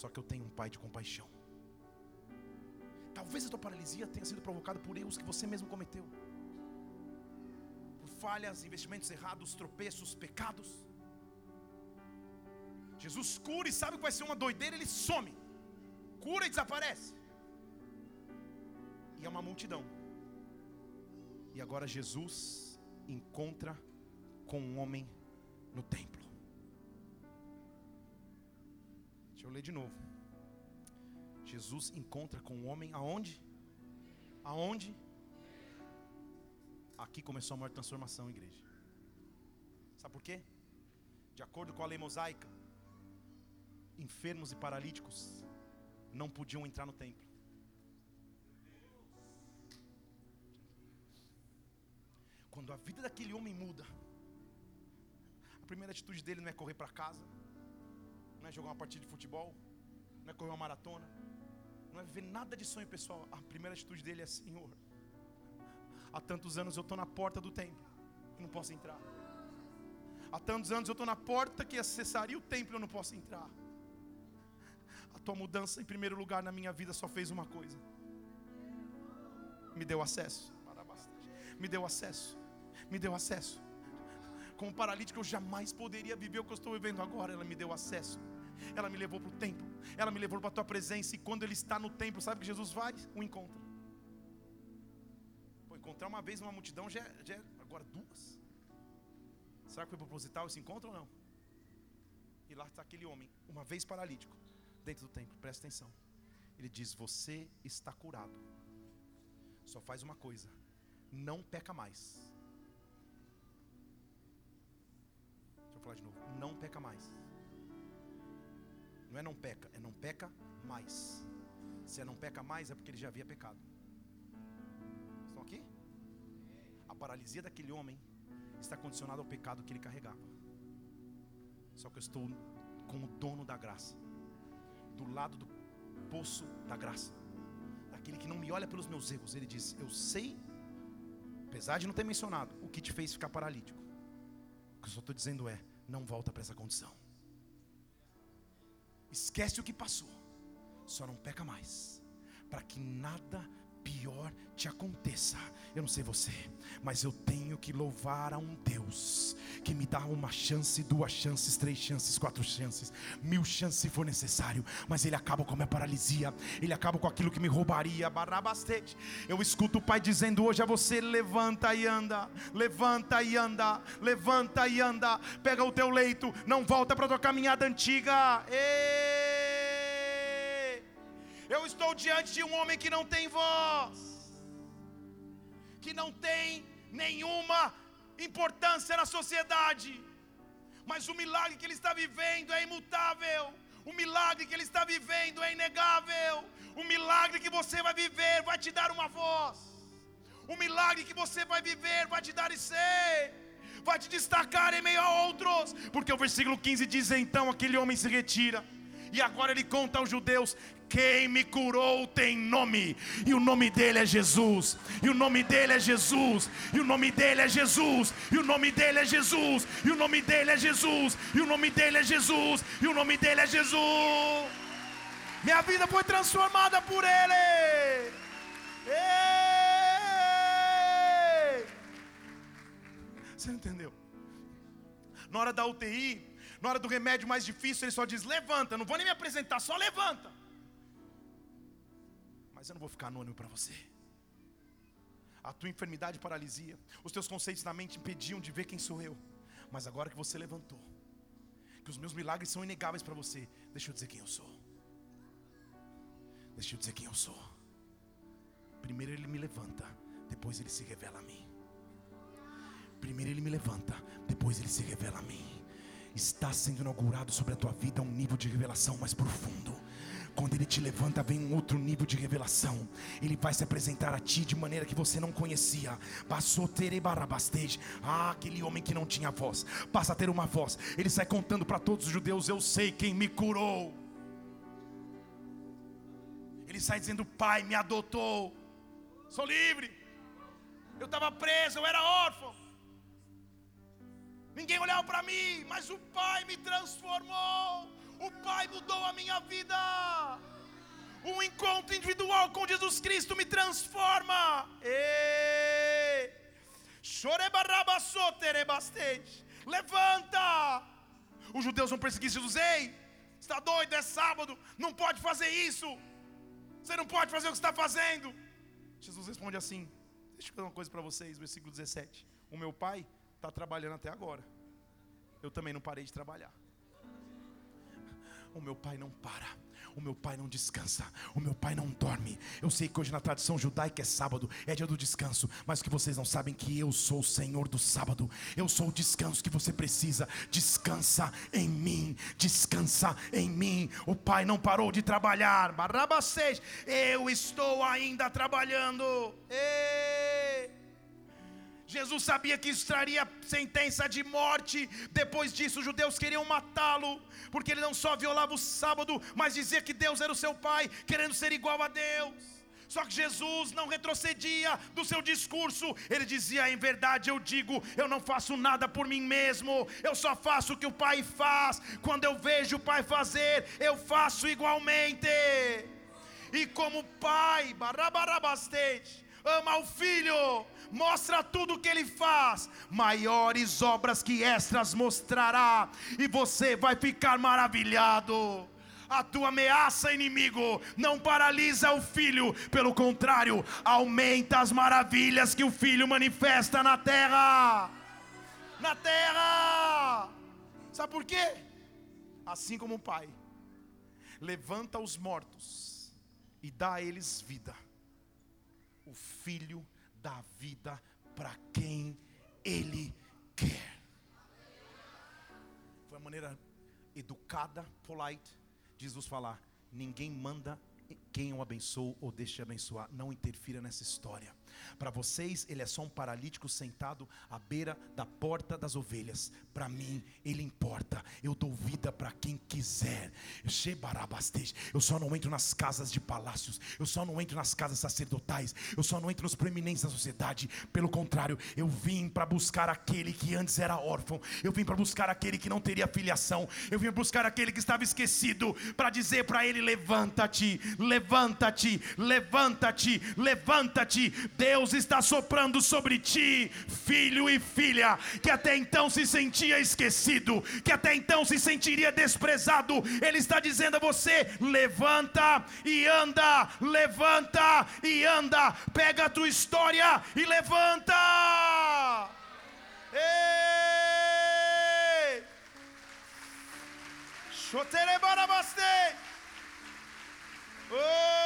Só que eu tenho um pai de compaixão. Talvez a tua paralisia tenha sido provocada por erros que você mesmo cometeu. Por falhas, investimentos errados, tropeços, pecados. Jesus cura e sabe que vai ser uma doideira, ele some. Cura e desaparece. E é uma multidão. E agora Jesus encontra com um homem no templo. Deixa eu ler de novo. Jesus encontra com um homem aonde? Aonde? Aqui começou a maior transformação, igreja. Sabe por quê? De acordo com a lei mosaica, enfermos e paralíticos não podiam entrar no templo. Quando a vida daquele homem muda, a primeira atitude dele não é correr para casa, não é jogar uma partida de futebol, não é correr uma maratona, não é viver nada de sonho pessoal. A primeira atitude dele é: Senhor, há tantos anos eu estou na porta do templo e não posso entrar. Há tantos anos eu estou na porta que acessaria o templo e eu não posso entrar. A tua mudança, em primeiro lugar, na minha vida só fez uma coisa: me deu acesso. Me deu acesso me deu acesso. Como paralítico, eu jamais poderia viver o que eu estou vivendo agora. Ela me deu acesso. Ela me levou para o templo. Ela me levou para a tua presença. E quando ele está no templo, sabe que Jesus faz? O encontra. Pô, encontrar uma vez uma multidão já, é, já é agora duas. Será que foi proposital esse encontro ou não? E lá está aquele homem, uma vez paralítico, dentro do templo. Presta atenção. Ele diz: Você está curado. Só faz uma coisa: não peca mais. Falar de novo. Não peca mais. Não é não peca, é não peca mais. Se é não peca mais, é porque ele já havia pecado. Estão aqui? A paralisia daquele homem está condicionada ao pecado que ele carregava. Só que eu estou com o dono da graça, do lado do poço da graça, daquele que não me olha pelos meus erros. Ele diz: Eu sei, apesar de não ter mencionado, o que te fez ficar paralítico. O que eu só estou dizendo é: não volta para essa condição. Esquece o que passou, só não peca mais, para que nada pior te aconteça. Eu não sei você, mas eu tenho que louvar a um Deus que me dá uma chance, duas chances, três chances, quatro chances, mil chances se for necessário. Mas Ele acaba com a minha paralisia, Ele acaba com aquilo que me roubaria. Barrabastete. Eu escuto o Pai dizendo hoje a você: levanta e anda, levanta e anda, levanta e anda. Pega o teu leito, não volta para tua caminhada antiga. Ei! Eu estou diante de um homem que não tem voz, que não tem nenhuma importância na sociedade, mas o milagre que ele está vivendo é imutável. O milagre que ele está vivendo é inegável. O milagre que você vai viver vai te dar uma voz. O milagre que você vai viver vai te dar e ser vai te destacar em meio a outros, porque o versículo 15 diz: Então aquele homem se retira, e agora ele conta aos judeus quem me curou tem nome, e o nome dele é Jesus, e o nome dele é Jesus, e o nome dele é Jesus, e o nome dele é Jesus, e o nome dele é Jesus, e o nome dele é Jesus, e o nome dele é Jesus. Minha vida foi transformada por ele. Ei! Você entendeu? Na hora da UTI, na hora do remédio mais difícil, ele só diz: levanta, não vou nem me apresentar, só levanta mas eu não vou ficar anônimo para você. A tua enfermidade paralisia, os teus conceitos na mente impediam de ver quem sou eu. Mas agora que você levantou, que os meus milagres são inegáveis para você, deixa eu dizer quem eu sou. Deixa eu dizer quem eu sou. Primeiro ele me levanta, depois ele se revela a mim. Primeiro ele me levanta, depois ele se revela a mim. Está sendo inaugurado sobre a tua vida um nível de revelação mais profundo quando Ele te levanta, vem um outro nível de revelação. Ele vai se apresentar a ti de maneira que você não conhecia. Passou Ah, aquele homem que não tinha voz, passa a ter uma voz. Ele sai contando para todos os judeus: Eu sei quem me curou. Ele sai dizendo: Pai me adotou. Sou livre. Eu estava preso, eu era órfão. Ninguém olhava para mim, mas o Pai me transformou. O Pai mudou a minha vida. Um encontro individual com Jesus Cristo me transforma. Levanta. Os judeus vão perseguir Jesus. Ei, está doido? É sábado. Não pode fazer isso. Você não pode fazer o que está fazendo. Jesus responde assim: Deixa eu fazer uma coisa para vocês, versículo 17. O meu pai está trabalhando até agora. Eu também não parei de trabalhar. O meu pai não para. O meu pai não descansa, o meu pai não dorme. Eu sei que hoje na tradição judaica é sábado, é dia do descanso, mas que vocês não sabem que eu sou o Senhor do sábado. Eu sou o descanso que você precisa. Descansa em mim, descansa em mim. O pai não parou de trabalhar. Barraba 6, eu estou ainda trabalhando. Ei! Jesus sabia que isso traria sentença de morte. Depois disso, os judeus queriam matá-lo, porque ele não só violava o sábado, mas dizia que Deus era o seu pai, querendo ser igual a Deus. Só que Jesus não retrocedia do seu discurso, ele dizia: Em verdade eu digo, eu não faço nada por mim mesmo, eu só faço o que o Pai faz. Quando eu vejo o Pai fazer, eu faço igualmente. E como Pai, barabarabastete, ama o Filho, mostra tudo o que ele faz, maiores obras que estas mostrará, e você vai ficar maravilhado. A tua ameaça, inimigo, não paralisa o filho, pelo contrário, aumenta as maravilhas que o filho manifesta na terra. Na terra, sabe por quê? Assim como o pai levanta os mortos e dá a eles vida, filho dá vida para quem Ele quer. Foi a maneira educada, polite, Jesus falar: ninguém manda quem o abençoou ou deixa de abençoar, não interfira nessa história. Para vocês, ele é só um paralítico sentado à beira da porta das ovelhas. Para mim, ele importa. Eu dou vida para quem quiser. Eu só não entro nas casas de palácios. Eu só não entro nas casas sacerdotais. Eu só não entro nos preeminentes da sociedade. Pelo contrário, eu vim para buscar aquele que antes era órfão. Eu vim para buscar aquele que não teria filiação. Eu vim buscar aquele que estava esquecido. Para dizer para ele: levanta-te, levanta-te, levanta-te, levanta-te. Deus está soprando sobre ti, filho e filha, que até então se sentia esquecido, que até então se sentiria desprezado. Ele está dizendo a você: levanta e anda, levanta e anda, pega a tua história e levanta. Ei! Oh!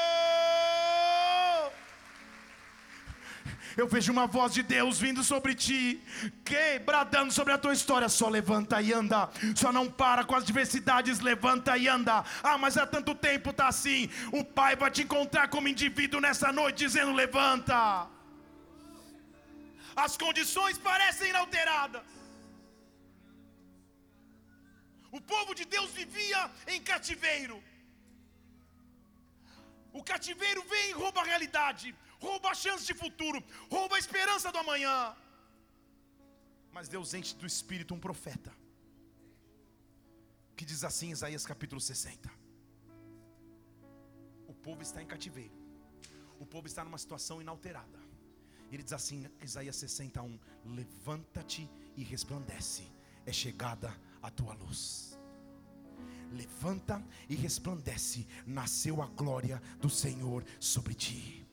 Eu vejo uma voz de Deus vindo sobre ti, que bradando sobre a tua história. Só levanta e anda, só não para com as diversidades, levanta e anda. Ah, mas há tanto tempo tá assim. O Pai vai te encontrar como indivíduo nessa noite, dizendo: levanta. As condições parecem inalteradas. O povo de Deus vivia em cativeiro. O cativeiro vem e rouba a realidade rouba a chance de futuro, rouba a esperança do amanhã. Mas Deus enche do Espírito um profeta, que diz assim em Isaías capítulo 60: O povo está em cativeiro, o povo está numa situação inalterada. Ele diz assim, Isaías 61: Levanta-te e resplandece, é chegada a tua luz. Levanta e resplandece, nasceu a glória do Senhor sobre ti.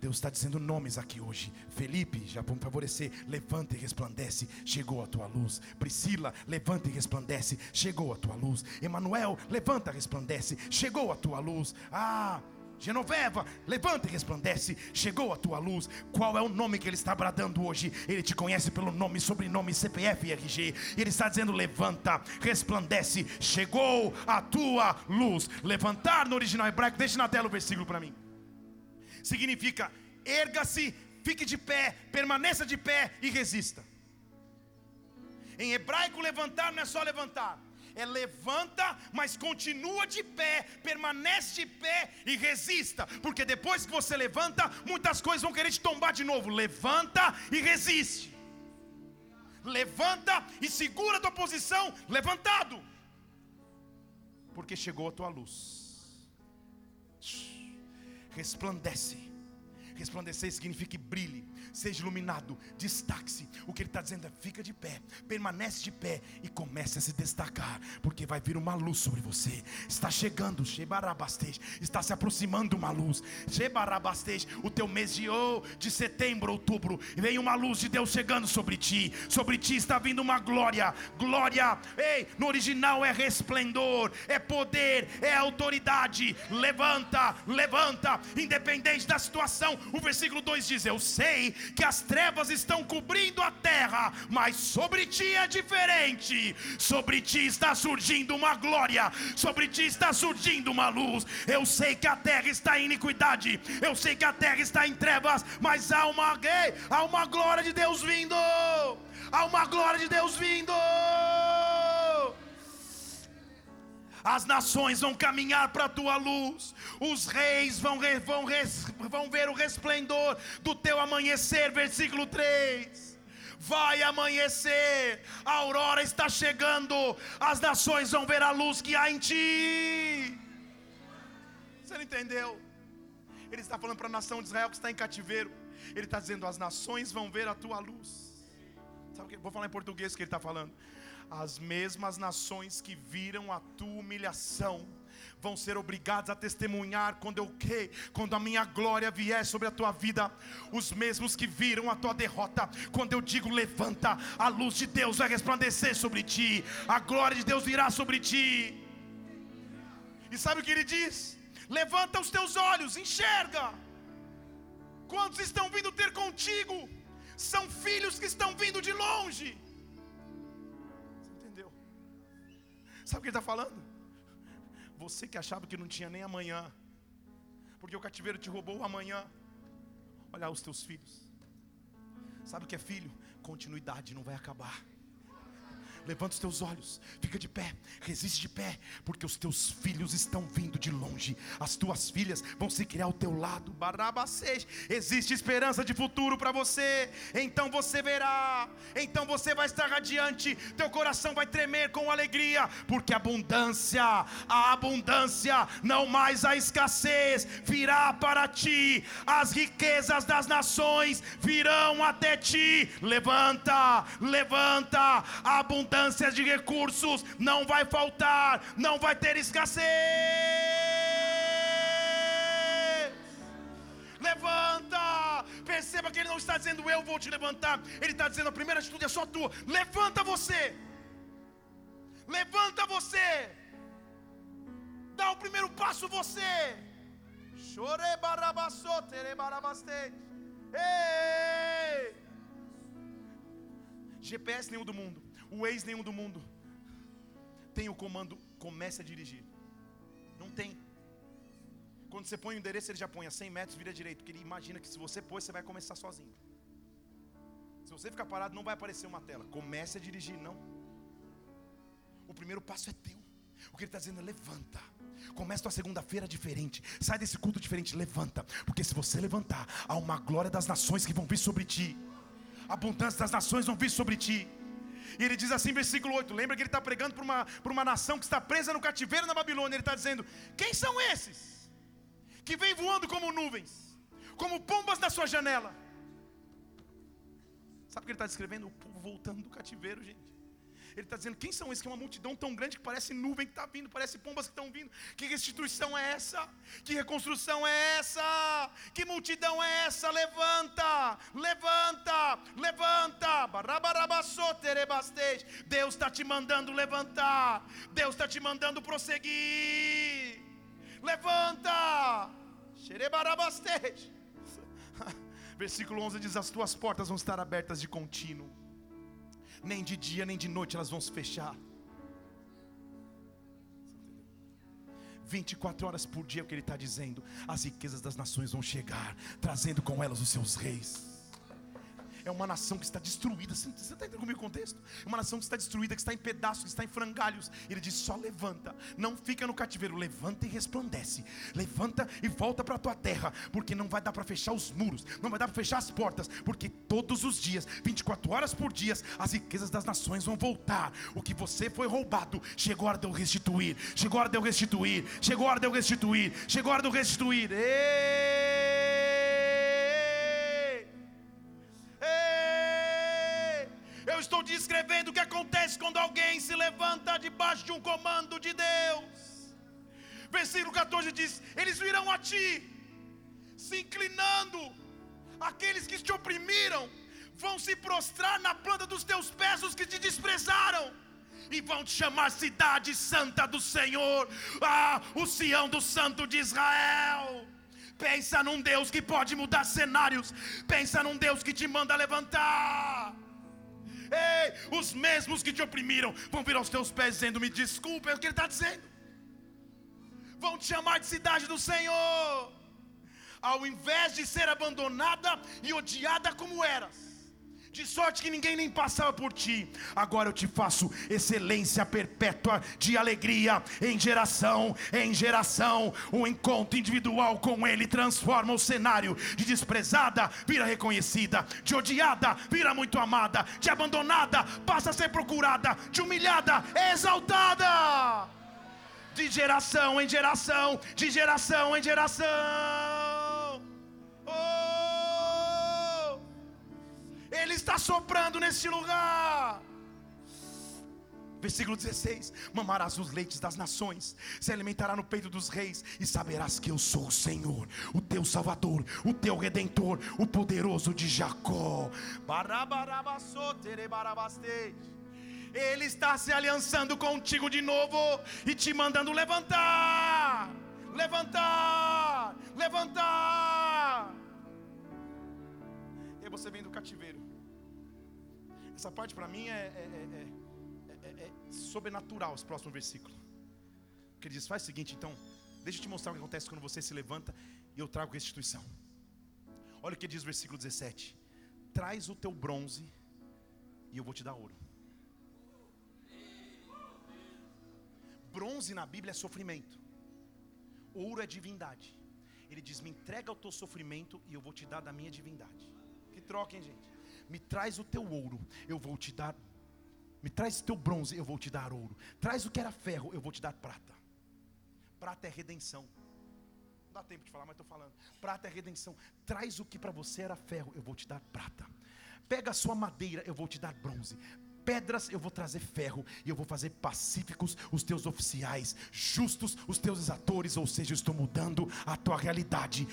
Deus está dizendo nomes aqui hoje. Felipe, já vamos favorecer. Levanta e resplandece, chegou a tua luz. Priscila, levanta e resplandece, chegou a tua luz. Emanuel, levanta e resplandece, chegou a tua luz. Ah, Genoveva, levanta e resplandece, chegou a tua luz. Qual é o nome que ele está bradando hoje? Ele te conhece pelo nome, sobrenome, CPF e RG. Ele está dizendo: levanta, resplandece, chegou a tua luz. Levantar no original hebraico, deixa na tela o versículo para mim significa erga-se, fique de pé, permaneça de pé e resista. Em hebraico, levantar não é só levantar, é levanta, mas continua de pé, permanece de pé e resista, porque depois que você levanta, muitas coisas vão querer te tombar de novo. Levanta e resiste. Levanta e segura a tua posição levantado, porque chegou a tua luz resplandece. Resplandecer significa que brilhe, seja iluminado, destaque-se. O que ele está dizendo é: fica de pé, permanece de pé e comece a se destacar, porque vai vir uma luz sobre você. Está chegando, está se aproximando uma luz. O teu mês de, oh, de setembro, outubro, vem uma luz de Deus chegando sobre ti. Sobre ti está vindo uma glória, glória. Ei, no original é resplendor, é poder, é autoridade. Levanta, levanta, independente da situação. O versículo 2 diz: Eu sei que as trevas estão cobrindo a terra, mas sobre ti é diferente. Sobre ti está surgindo uma glória, sobre ti está surgindo uma luz. Eu sei que a terra está em iniquidade, eu sei que a terra está em trevas, mas há uma, há uma glória de Deus vindo. Há uma glória de Deus vindo as nações vão caminhar para a tua luz, os reis vão, vão, vão ver o resplendor do teu amanhecer. Versículo 3 vai amanhecer, a aurora está chegando, as nações vão ver a luz que há em ti. Você não entendeu? Ele está falando para a nação de Israel que está em cativeiro. Ele está dizendo: as nações vão ver a tua luz. Sabe o que? Vou falar em português que ele está falando as mesmas nações que viram a tua humilhação vão ser obrigados a testemunhar quando eu que, quando a minha glória vier sobre a tua vida, os mesmos que viram a tua derrota, quando eu digo levanta, a luz de Deus vai resplandecer sobre ti, a glória de Deus virá sobre ti. E sabe o que ele diz? Levanta os teus olhos, enxerga. Quantos estão vindo ter contigo? São filhos que estão vindo de longe. Sabe o que ele está falando? Você que achava que não tinha nem amanhã, porque o cativeiro te roubou o amanhã. Olha os teus filhos. Sabe o que é filho? Continuidade não vai acabar. Levanta os teus olhos, fica de pé, resiste de pé, porque os teus filhos estão vindo de longe, as tuas filhas vão se criar ao teu lado. Barabacês, existe esperança de futuro para você, então você verá, então você vai estar radiante, teu coração vai tremer com alegria, porque a abundância, a abundância, não mais a escassez, virá para ti, as riquezas das nações virão até ti. Levanta, levanta, abundância abundância de recursos, não vai faltar, não vai ter escassez. Levanta, perceba que ele não está dizendo eu vou te levantar, ele está dizendo a primeira atitude é só tua. Levanta você, levanta você, dá o primeiro passo você. Chore barabasotere barabaste. Ei! GPS nenhum do mundo o ex nenhum do mundo tem o comando, comece a dirigir. Não tem. Quando você põe o endereço, ele já põe a 100 metros, vira direito, porque ele imagina que se você pôr, você vai começar sozinho. Se você ficar parado, não vai aparecer uma tela. Comece a dirigir, não. O primeiro passo é teu. O que ele está dizendo é levanta. Começa tua segunda-feira diferente. Sai desse culto diferente, levanta. Porque se você levantar, há uma glória das nações que vão vir sobre ti. A abundância das nações vão vir sobre ti. E ele diz assim, versículo 8: lembra que ele está pregando para uma, para uma nação que está presa no cativeiro na Babilônia. Ele está dizendo: Quem são esses que vêm voando como nuvens, como pombas na sua janela? Sabe o que ele está descrevendo? O povo voltando do cativeiro, gente. Ele está dizendo: quem são esses? Que é uma multidão tão grande que parece nuvem que está vindo, parece pombas que estão vindo. Que restituição é essa? Que reconstrução é essa? Que multidão é essa? Levanta, levanta, levanta. Deus está te mandando levantar. Deus está te mandando prosseguir. Levanta. Versículo 11 diz: As tuas portas vão estar abertas de contínuo nem de dia nem de noite elas vão se fechar. 24 horas por dia é o que ele está dizendo. As riquezas das nações vão chegar, trazendo com elas os seus reis é uma nação que está destruída. Você está entendendo comigo o contexto? É uma nação que está destruída, que está em pedaços, que está em frangalhos. Ele diz: só levanta, não fica no cativeiro, levanta e resplandece. Levanta e volta para a tua terra, porque não vai dar para fechar os muros, não vai dar para fechar as portas, porque todos os dias, 24 horas por dia, as riquezas das nações vão voltar. O que você foi roubado, chegou a hora de eu restituir, chegou a hora de eu restituir, chegou a hora de eu restituir, chegou a hora de eu restituir. Ei! Acontece quando alguém se levanta debaixo de um comando de Deus. Versículo 14 diz: Eles virão a ti, se inclinando, aqueles que te oprimiram, vão se prostrar na planta dos teus pés, os que te desprezaram e vão te chamar cidade santa do Senhor, ah, o Sião do Santo de Israel. Pensa num Deus que pode mudar cenários, pensa num Deus que te manda levantar. Ei, os mesmos que te oprimiram vão vir aos teus pés dizendo: Me desculpe, é o que ele está dizendo. Vão te chamar de cidade do Senhor, ao invés de ser abandonada e odiada como eras de sorte que ninguém nem passava por ti. Agora eu te faço excelência perpétua de alegria em geração em geração. Um encontro individual com Ele transforma o cenário de desprezada, vira reconhecida, de odiada, vira muito amada, de abandonada, passa a ser procurada, de humilhada, exaltada. De geração em geração, de geração em geração. Oh! Ele está soprando nesse lugar. Versículo 16: Mamarás os leites das nações, se alimentará no peito dos reis, e saberás que eu sou o Senhor, o teu Salvador, o teu Redentor, o poderoso de Jacó. Ele está se aliançando contigo de novo e te mandando levantar, levantar, levantar. E você vem do cativeiro. Essa parte para mim é, é, é, é, sobrenatural, esse próximo versículo. Porque ele diz: faz o seguinte, então, deixa eu te mostrar o que acontece quando você se levanta e eu trago restituição. Olha o que diz o versículo 17: Traz o teu bronze e eu vou te dar ouro. Bronze na Bíblia é sofrimento, ouro é divindade. Ele diz: Me entrega o teu sofrimento e eu vou te dar da minha divindade. Troca, hein, gente? Me traz o teu ouro, eu vou te dar. Me traz o teu bronze, eu vou te dar ouro. Traz o que era ferro, eu vou te dar prata. Prata é redenção. Não dá tempo de falar, mas estou falando. Prata é redenção. Traz o que para você era ferro, eu vou te dar prata. Pega a sua madeira, eu vou te dar bronze pedras eu vou trazer ferro, e eu vou fazer pacíficos os teus oficiais, justos os teus exatores, ou seja, eu estou mudando a tua realidade.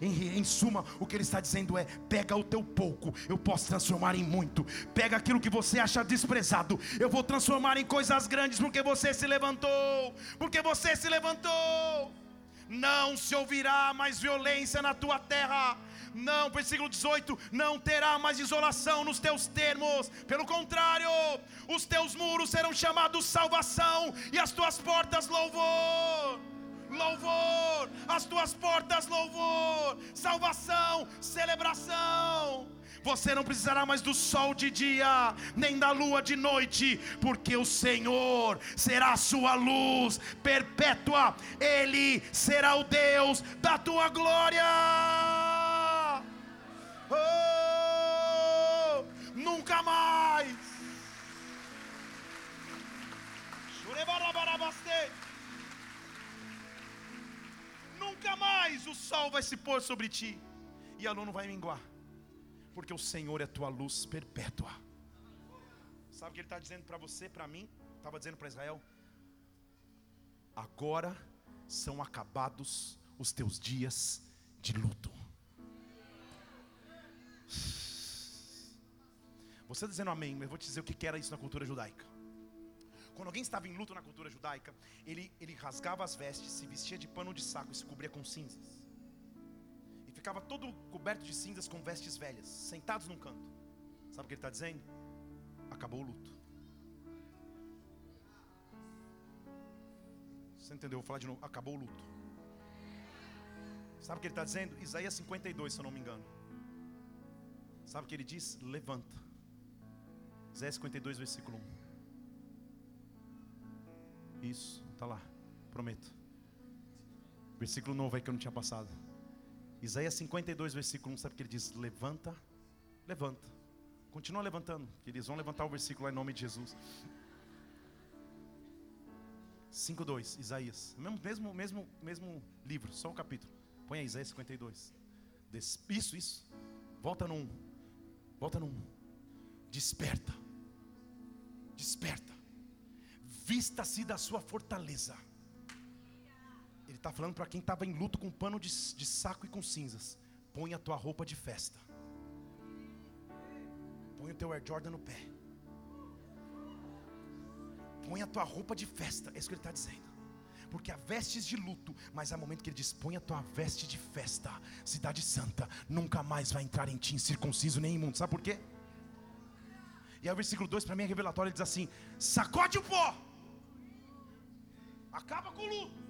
Em, em suma, o que ele está dizendo é: pega o teu pouco, eu posso transformar em muito, pega aquilo que você acha desprezado, eu vou transformar em coisas grandes, porque você se levantou, porque você se levantou. Não se ouvirá mais violência na tua terra não, versículo 18: não terá mais isolação nos teus termos, pelo contrário, os teus muros serão chamados salvação, e as tuas portas louvor. Louvor, as tuas portas louvor, salvação, celebração. Você não precisará mais do sol de dia, nem da lua de noite, porque o Senhor será a sua luz perpétua, Ele será o Deus da tua glória. Oh, nunca mais. Nunca mais o sol vai se pôr sobre ti e a lua não vai minguar, porque o Senhor é tua luz perpétua. Sabe o que ele está dizendo para você, para mim? Estava dizendo para Israel: agora são acabados os teus dias de luto. Você dizendo amém, mas eu vou te dizer o que era isso na cultura judaica. Quando alguém estava em luto na cultura judaica, ele, ele rasgava as vestes, se vestia de pano de saco e se cobria com cinzas. E ficava todo coberto de cinzas com vestes velhas, sentados num canto. Sabe o que ele está dizendo? Acabou o luto. Você entendeu? Eu vou falar de novo. Acabou o luto. Sabe o que ele está dizendo? Isaías 52, se eu não me engano. Sabe o que ele diz? Levanta. Isaías 52, versículo 1. Isso, está lá, prometo. Versículo novo aí que eu não tinha passado. Isaías 52, versículo 1, sabe o que ele diz? Levanta, levanta. Continua levantando, queridos. Vamos levantar o versículo lá em nome de Jesus. 5:2, Isaías. Mesmo, mesmo, mesmo, livro, só o capítulo. Põe aí Isaías 52. Isso, isso. Volta no 1. Volta no 1. Desperta. Desperta. Vista-se da sua fortaleza. Ele está falando para quem estava em luto com pano de, de saco e com cinzas. Põe a tua roupa de festa. Põe o teu Air Jordan no pé. Põe a tua roupa de festa. É isso que ele está dizendo porque há vestes de luto, mas há momento que ele diz: põe a tua veste de festa, cidade santa, nunca mais vai entrar em ti incircunciso nem imundo. Sabe por quê? E aí o versículo 2 para mim é revelatório, ele diz assim: sacode o pó, acaba com o luto,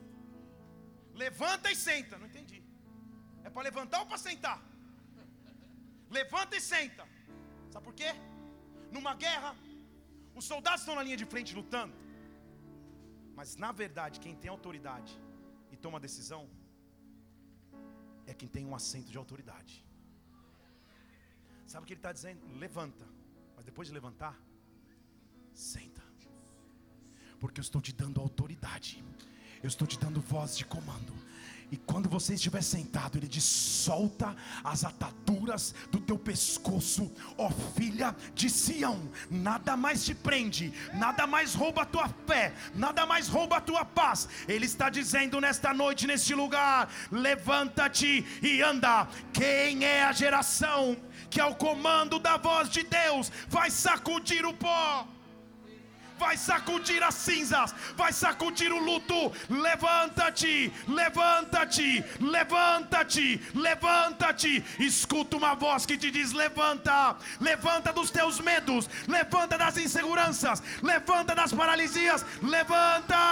levanta e senta. Não entendi. É para levantar ou para sentar? Levanta e senta. Sabe por quê? Numa guerra, os soldados estão na linha de frente lutando. Mas na verdade, quem tem autoridade e toma decisão é quem tem um assento de autoridade. Sabe o que ele está dizendo? Levanta, mas depois de levantar, senta, porque eu estou te dando autoridade, eu estou te dando voz de comando. E quando você estiver sentado, ele diz: solta as ataduras do teu pescoço, ó filha de Sião. Nada mais te prende, nada mais rouba a tua fé, nada mais rouba a tua paz. Ele está dizendo nesta noite, neste lugar: levanta-te e anda. Quem é a geração que, ao comando da voz de Deus, vai sacudir o pó? Vai sacudir as cinzas, vai sacudir o luto. Levanta-te, levanta-te, levanta-te, levanta-te. Escuta uma voz que te diz: levanta, levanta dos teus medos, levanta das inseguranças, levanta das paralisias, levanta.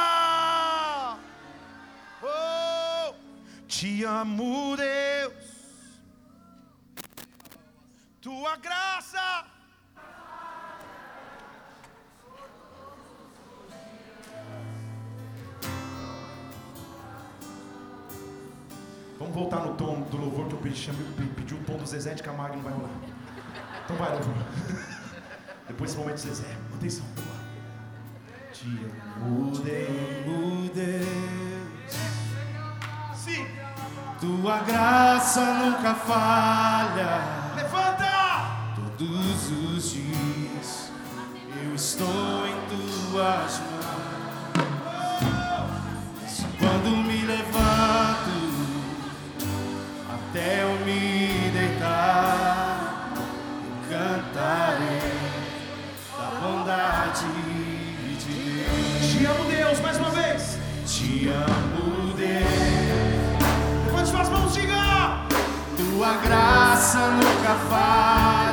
Oh, te amo, Deus. Tua graça. Vamos voltar no tom do louvor que eu pedi, pedi o tom do Zezé de Camargo não vai rolar. Então vai, louvor. Depois desse momento Zezé, atenção, vamos lá. Amo, Deus. Sim. Tua graça nunca falha. Levanta! Todos os dias eu estou em tuas mãos. Até eu me deitar, eu cantarei da bondade de Deus. Te amo, Deus, mais uma vez. Te amo, Deus. Levante suas mãos, diga. Tua graça nunca falha.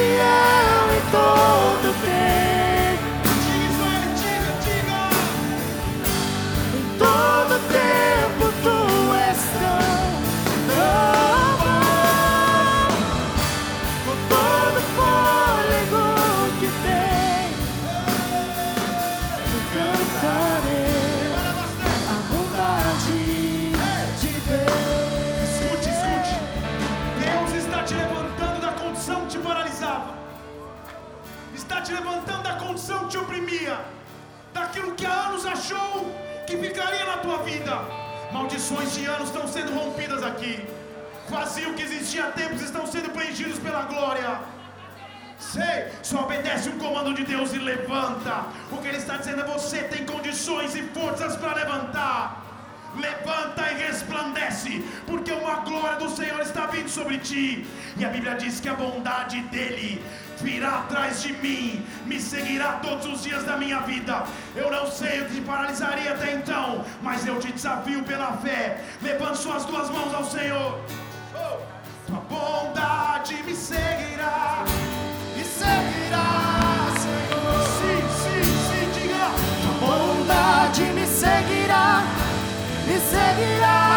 És que te oprimia. Daquilo que há anos achou que ficaria na tua vida. Maldições de anos estão sendo rompidas aqui. Vazio que existia há tempos estão sendo preenchidos pela glória. Sei, só obedece o comando de Deus e levanta. O que Ele está dizendo é: você tem condições e forças para levantar. Levanta e resplandece, porque uma glória do Senhor está vindo sobre ti. E a Bíblia diz que a bondade dele virá atrás de mim, me seguirá todos os dias da minha vida. Eu não sei o que te paralisaria até então, mas eu te desafio pela fé. Levante suas duas mãos ao Senhor. Tua bondade me seguirá. Me seguirá, Senhor. Sim, sim, sim, diga. Bondade me seguirá, me seguirá,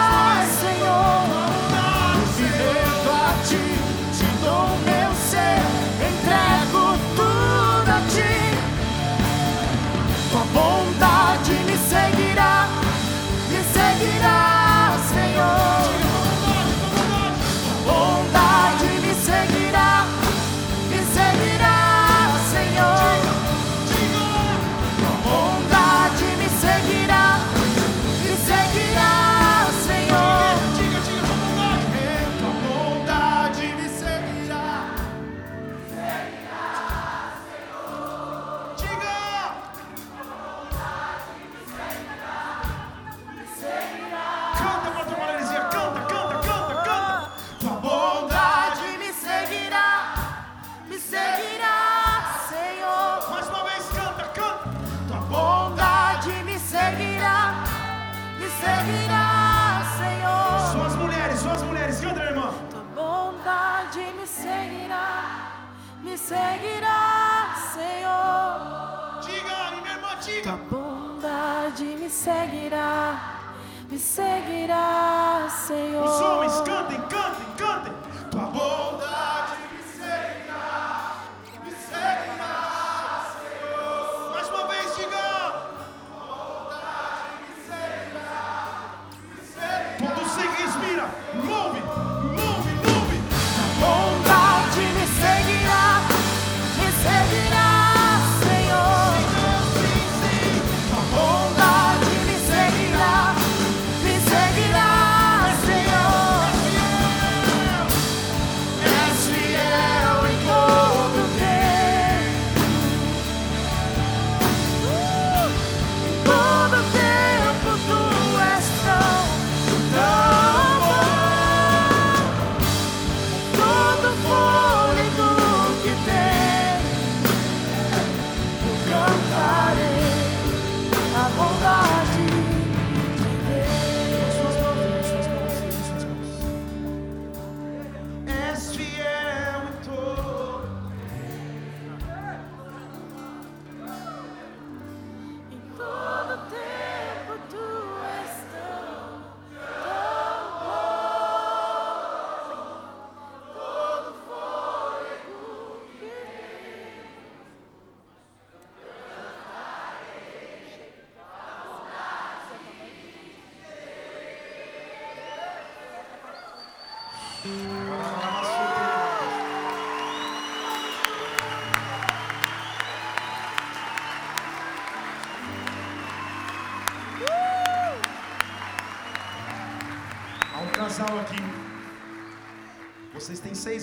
me seguirá, Senhor. Diga, minha irmã, Tua diga. bondade me seguirá, me seguirá, Senhor. Os homens, cantem, cantem, cantem. Tua bondade.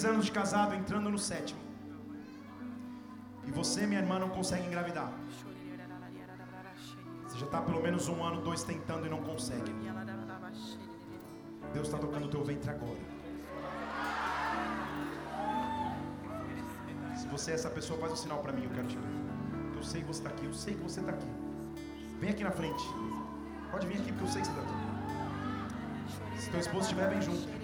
Anos de casado, entrando no sétimo. E você, minha irmã, não consegue engravidar. Você já está pelo menos um ano, dois tentando e não consegue. Deus está tocando o teu ventre agora. Se você é essa pessoa, faz um sinal para mim, eu quero te ver. Eu sei que você está aqui, eu sei que você está aqui. Vem aqui na frente. Pode vir aqui porque eu sei que você está aqui. Se teu esposo estiver, vem junto.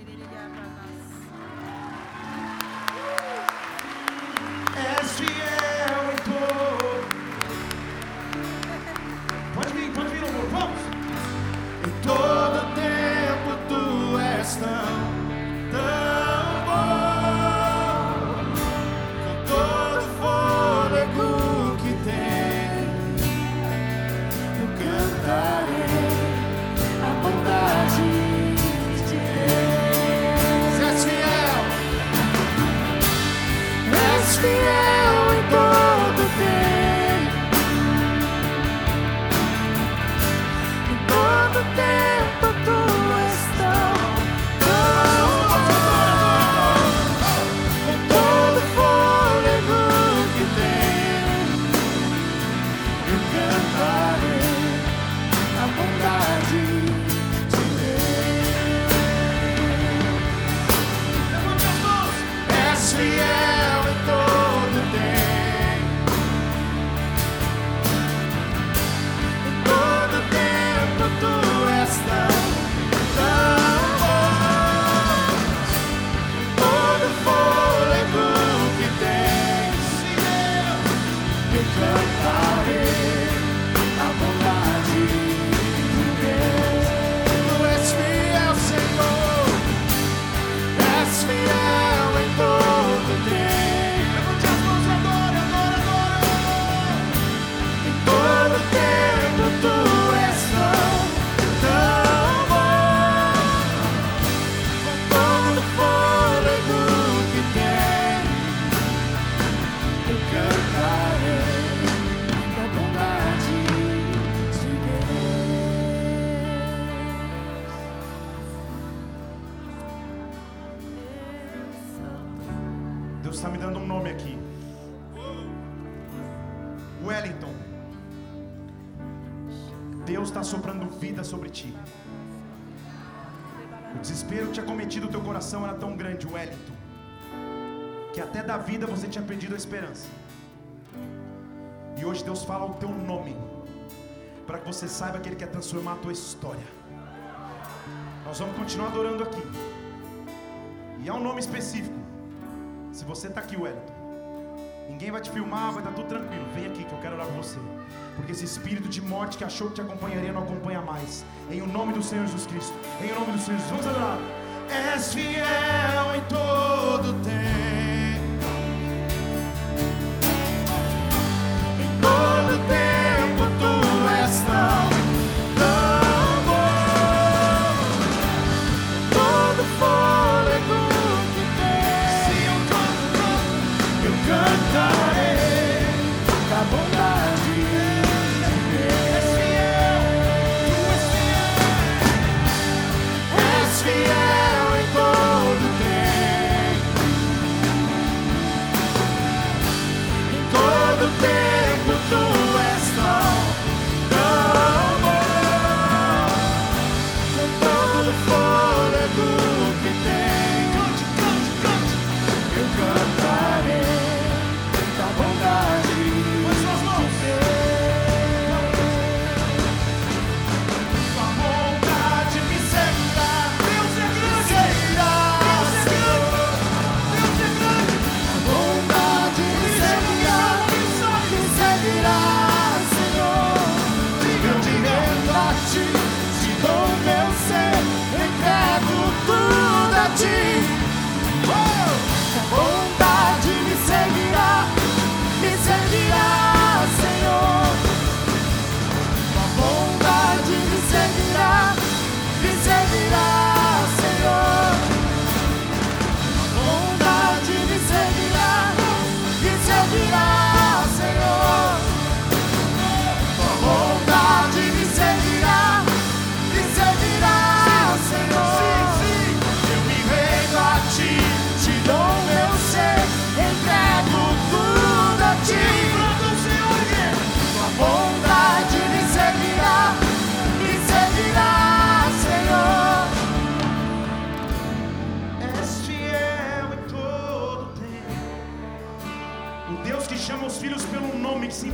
Você saiba que Ele quer transformar a tua história. Nós vamos continuar adorando aqui. E há um nome específico. Se você está aqui, Wellington, ninguém vai te filmar, vai estar tudo tranquilo. Vem aqui que eu quero orar por você. Porque esse espírito de morte que achou que te acompanharia não acompanha mais. Em o nome do Senhor Jesus Cristo. Em o nome do Senhor Jesus. Vamos adorar. És fiel em todo tempo.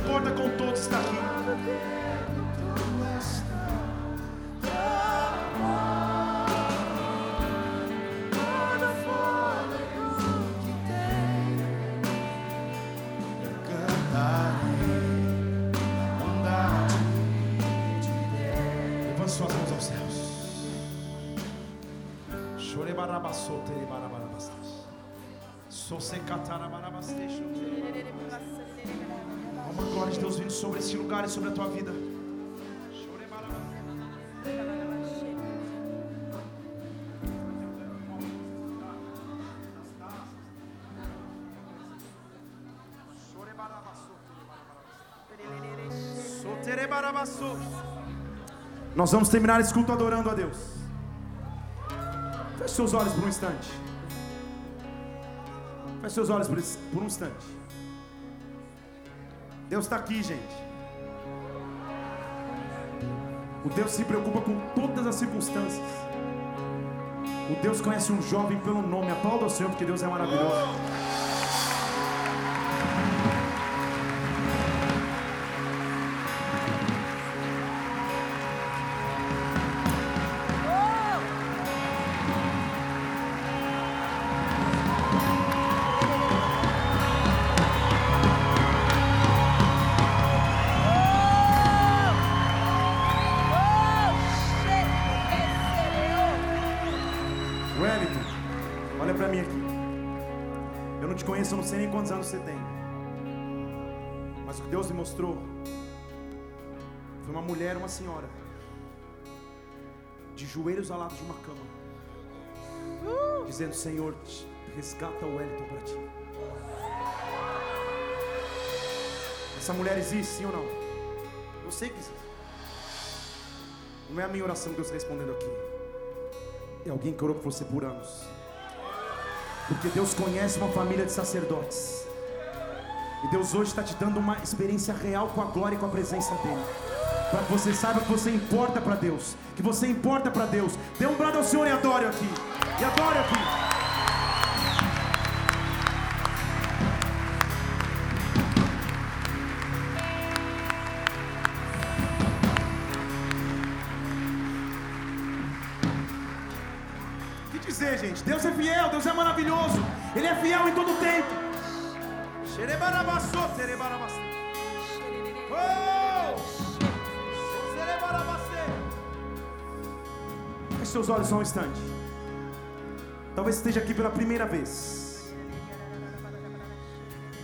porta com todos está aqui. Levante suas mãos aos céus. Chore barabassou, tere barabarabastás. Sou secatara barabastei, chore uma glória de Deus vindo sobre este lugar e sobre a tua vida. Nós vamos terminar esse culto adorando a Deus. Feche seus olhos por um instante. Feche seus olhos esse- por um instante. Deus está aqui, gente. O Deus se preocupa com todas as circunstâncias. O Deus conhece um jovem pelo nome. Aplauda ao Senhor, porque Deus é maravilhoso. Ao lado de uma cama, dizendo: Senhor, resgata o Wellington para ti. Essa mulher existe, sim ou não? Eu sei que existe. Não é a minha oração que Deus está respondendo aqui. É alguém que orou por você por anos. Porque Deus conhece uma família de sacerdotes. E Deus hoje está te dando uma experiência real com a glória e com a presença dEle. Para que você saiba que você importa para Deus. Que você importa para Deus. Dê um brado ao Senhor e adore aqui. E adore aqui. Que dizer, gente? Deus é fiel, Deus é maravilhoso. Ele é fiel em todo tempo. Xerebarabaçô, xerebarabaçê. Seus olhos só um instante. Talvez esteja aqui pela primeira vez.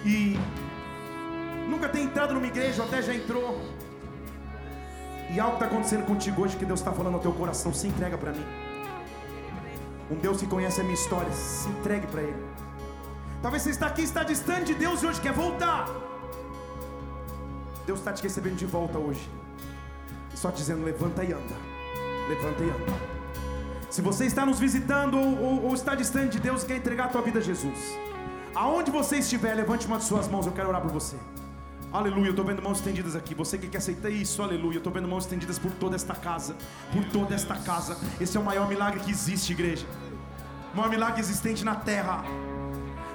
E nunca tenha entrado numa igreja, ou até já entrou. E algo está acontecendo contigo hoje que Deus está falando ao teu coração. Se entrega para mim. Um Deus que conhece a minha história, se entregue para Ele. Talvez você está aqui, está distante de Deus e hoje quer voltar. Deus está te recebendo de volta hoje. Só dizendo: levanta e anda. Levanta e anda. Se você está nos visitando ou, ou- ou está distante de Deus e quer entregar a tua vida a Jesus, aonde você estiver, levante uma de suas mãos, eu quero orar por você. Aleluia, eu estou vendo mãos estendidas aqui. Você que quer aceitar isso, aleluia. Eu estou vendo mãos estendidas por toda esta casa. Por toda esta casa. Esse é o maior milagre que existe, igreja. O maior milagre existente na terra.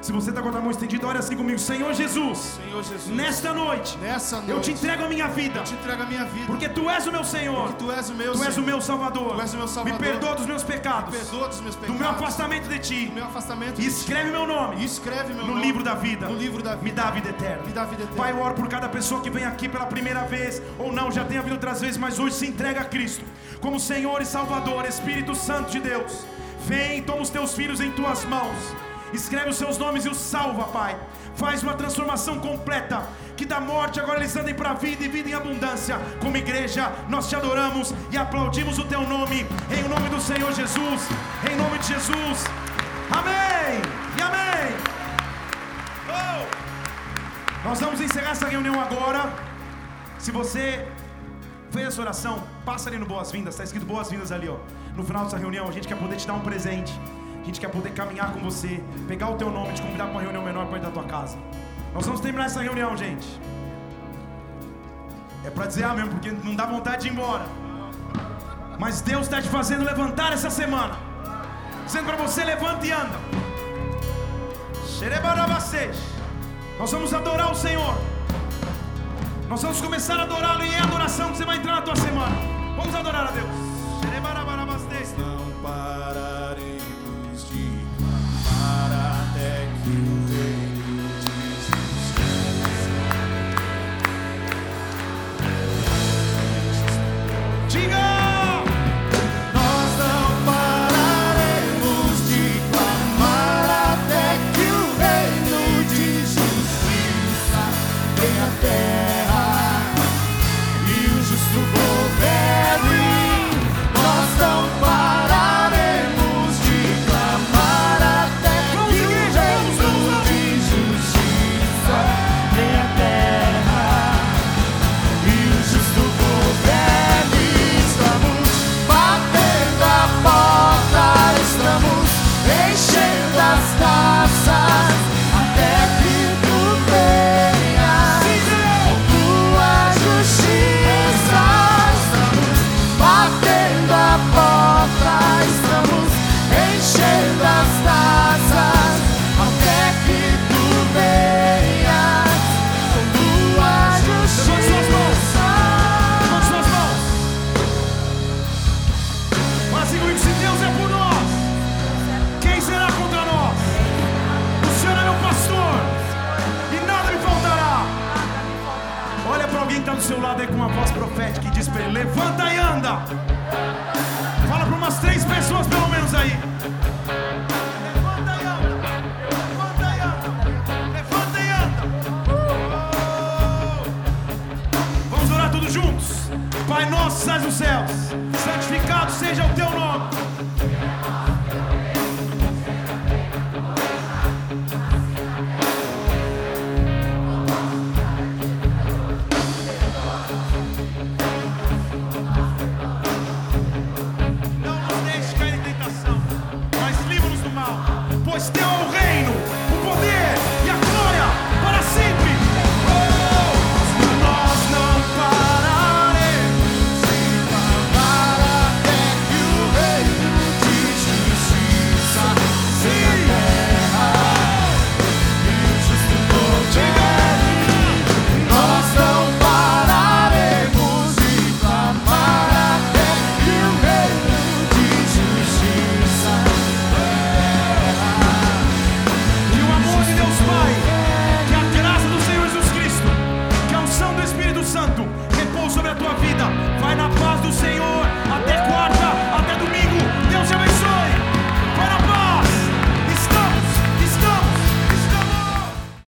Se você está com a mão estendida, olha assim comigo. Senhor Jesus, Senhor Jesus, nesta noite, nessa noite, eu te entrego a minha vida. eu te entrego a minha vida, Porque tu és o meu Senhor. porque tu és o meu Tu és o Senhor. meu Salvador. Tu és o meu Salvador. Me perdoa dos meus pecados. Perdoa dos meus Do pecados, meu afastamento de ti. do meu afastamento, E escreve meu nome e escreve meu no nome livro da vida. no livro da vida. Me dá a vida eterna. Me dá a vida eterna. Pai, eu oro por cada pessoa que vem aqui pela primeira vez, ou não, já tenha vindo outras vezes, mas hoje se entrega a Cristo como Senhor e Salvador, Espírito Santo de Deus. Vem, toma os teus filhos em tuas mãos. Escreve os seus nomes e os salva, Pai. Faz uma transformação completa. Que da morte agora eles andem para a vida e vida em abundância. Como igreja, nós te adoramos e aplaudimos o teu nome. Em nome do Senhor Jesus. Em nome de Jesus. Amém e amém. Oh! Nós vamos encerrar essa reunião agora. Se você fez essa oração, passa ali no Boas-Vindas, está escrito Boas-Vindas ali, ó. No final dessa reunião, a gente quer poder te dar um presente. A gente quer poder caminhar com você, pegar o teu nome, te convidar para uma reunião menor perto da tua casa. Nós vamos terminar essa reunião, gente. É para dizer amém, porque não dá vontade de ir embora. Mas Deus está te fazendo levantar essa semana. Dizendo para você, levanta e anda. Nós vamos adorar o Senhor. Nós vamos começar a adorá-lo e é a adoração que você vai entrar na tua semana. Vamos adorar a Deus.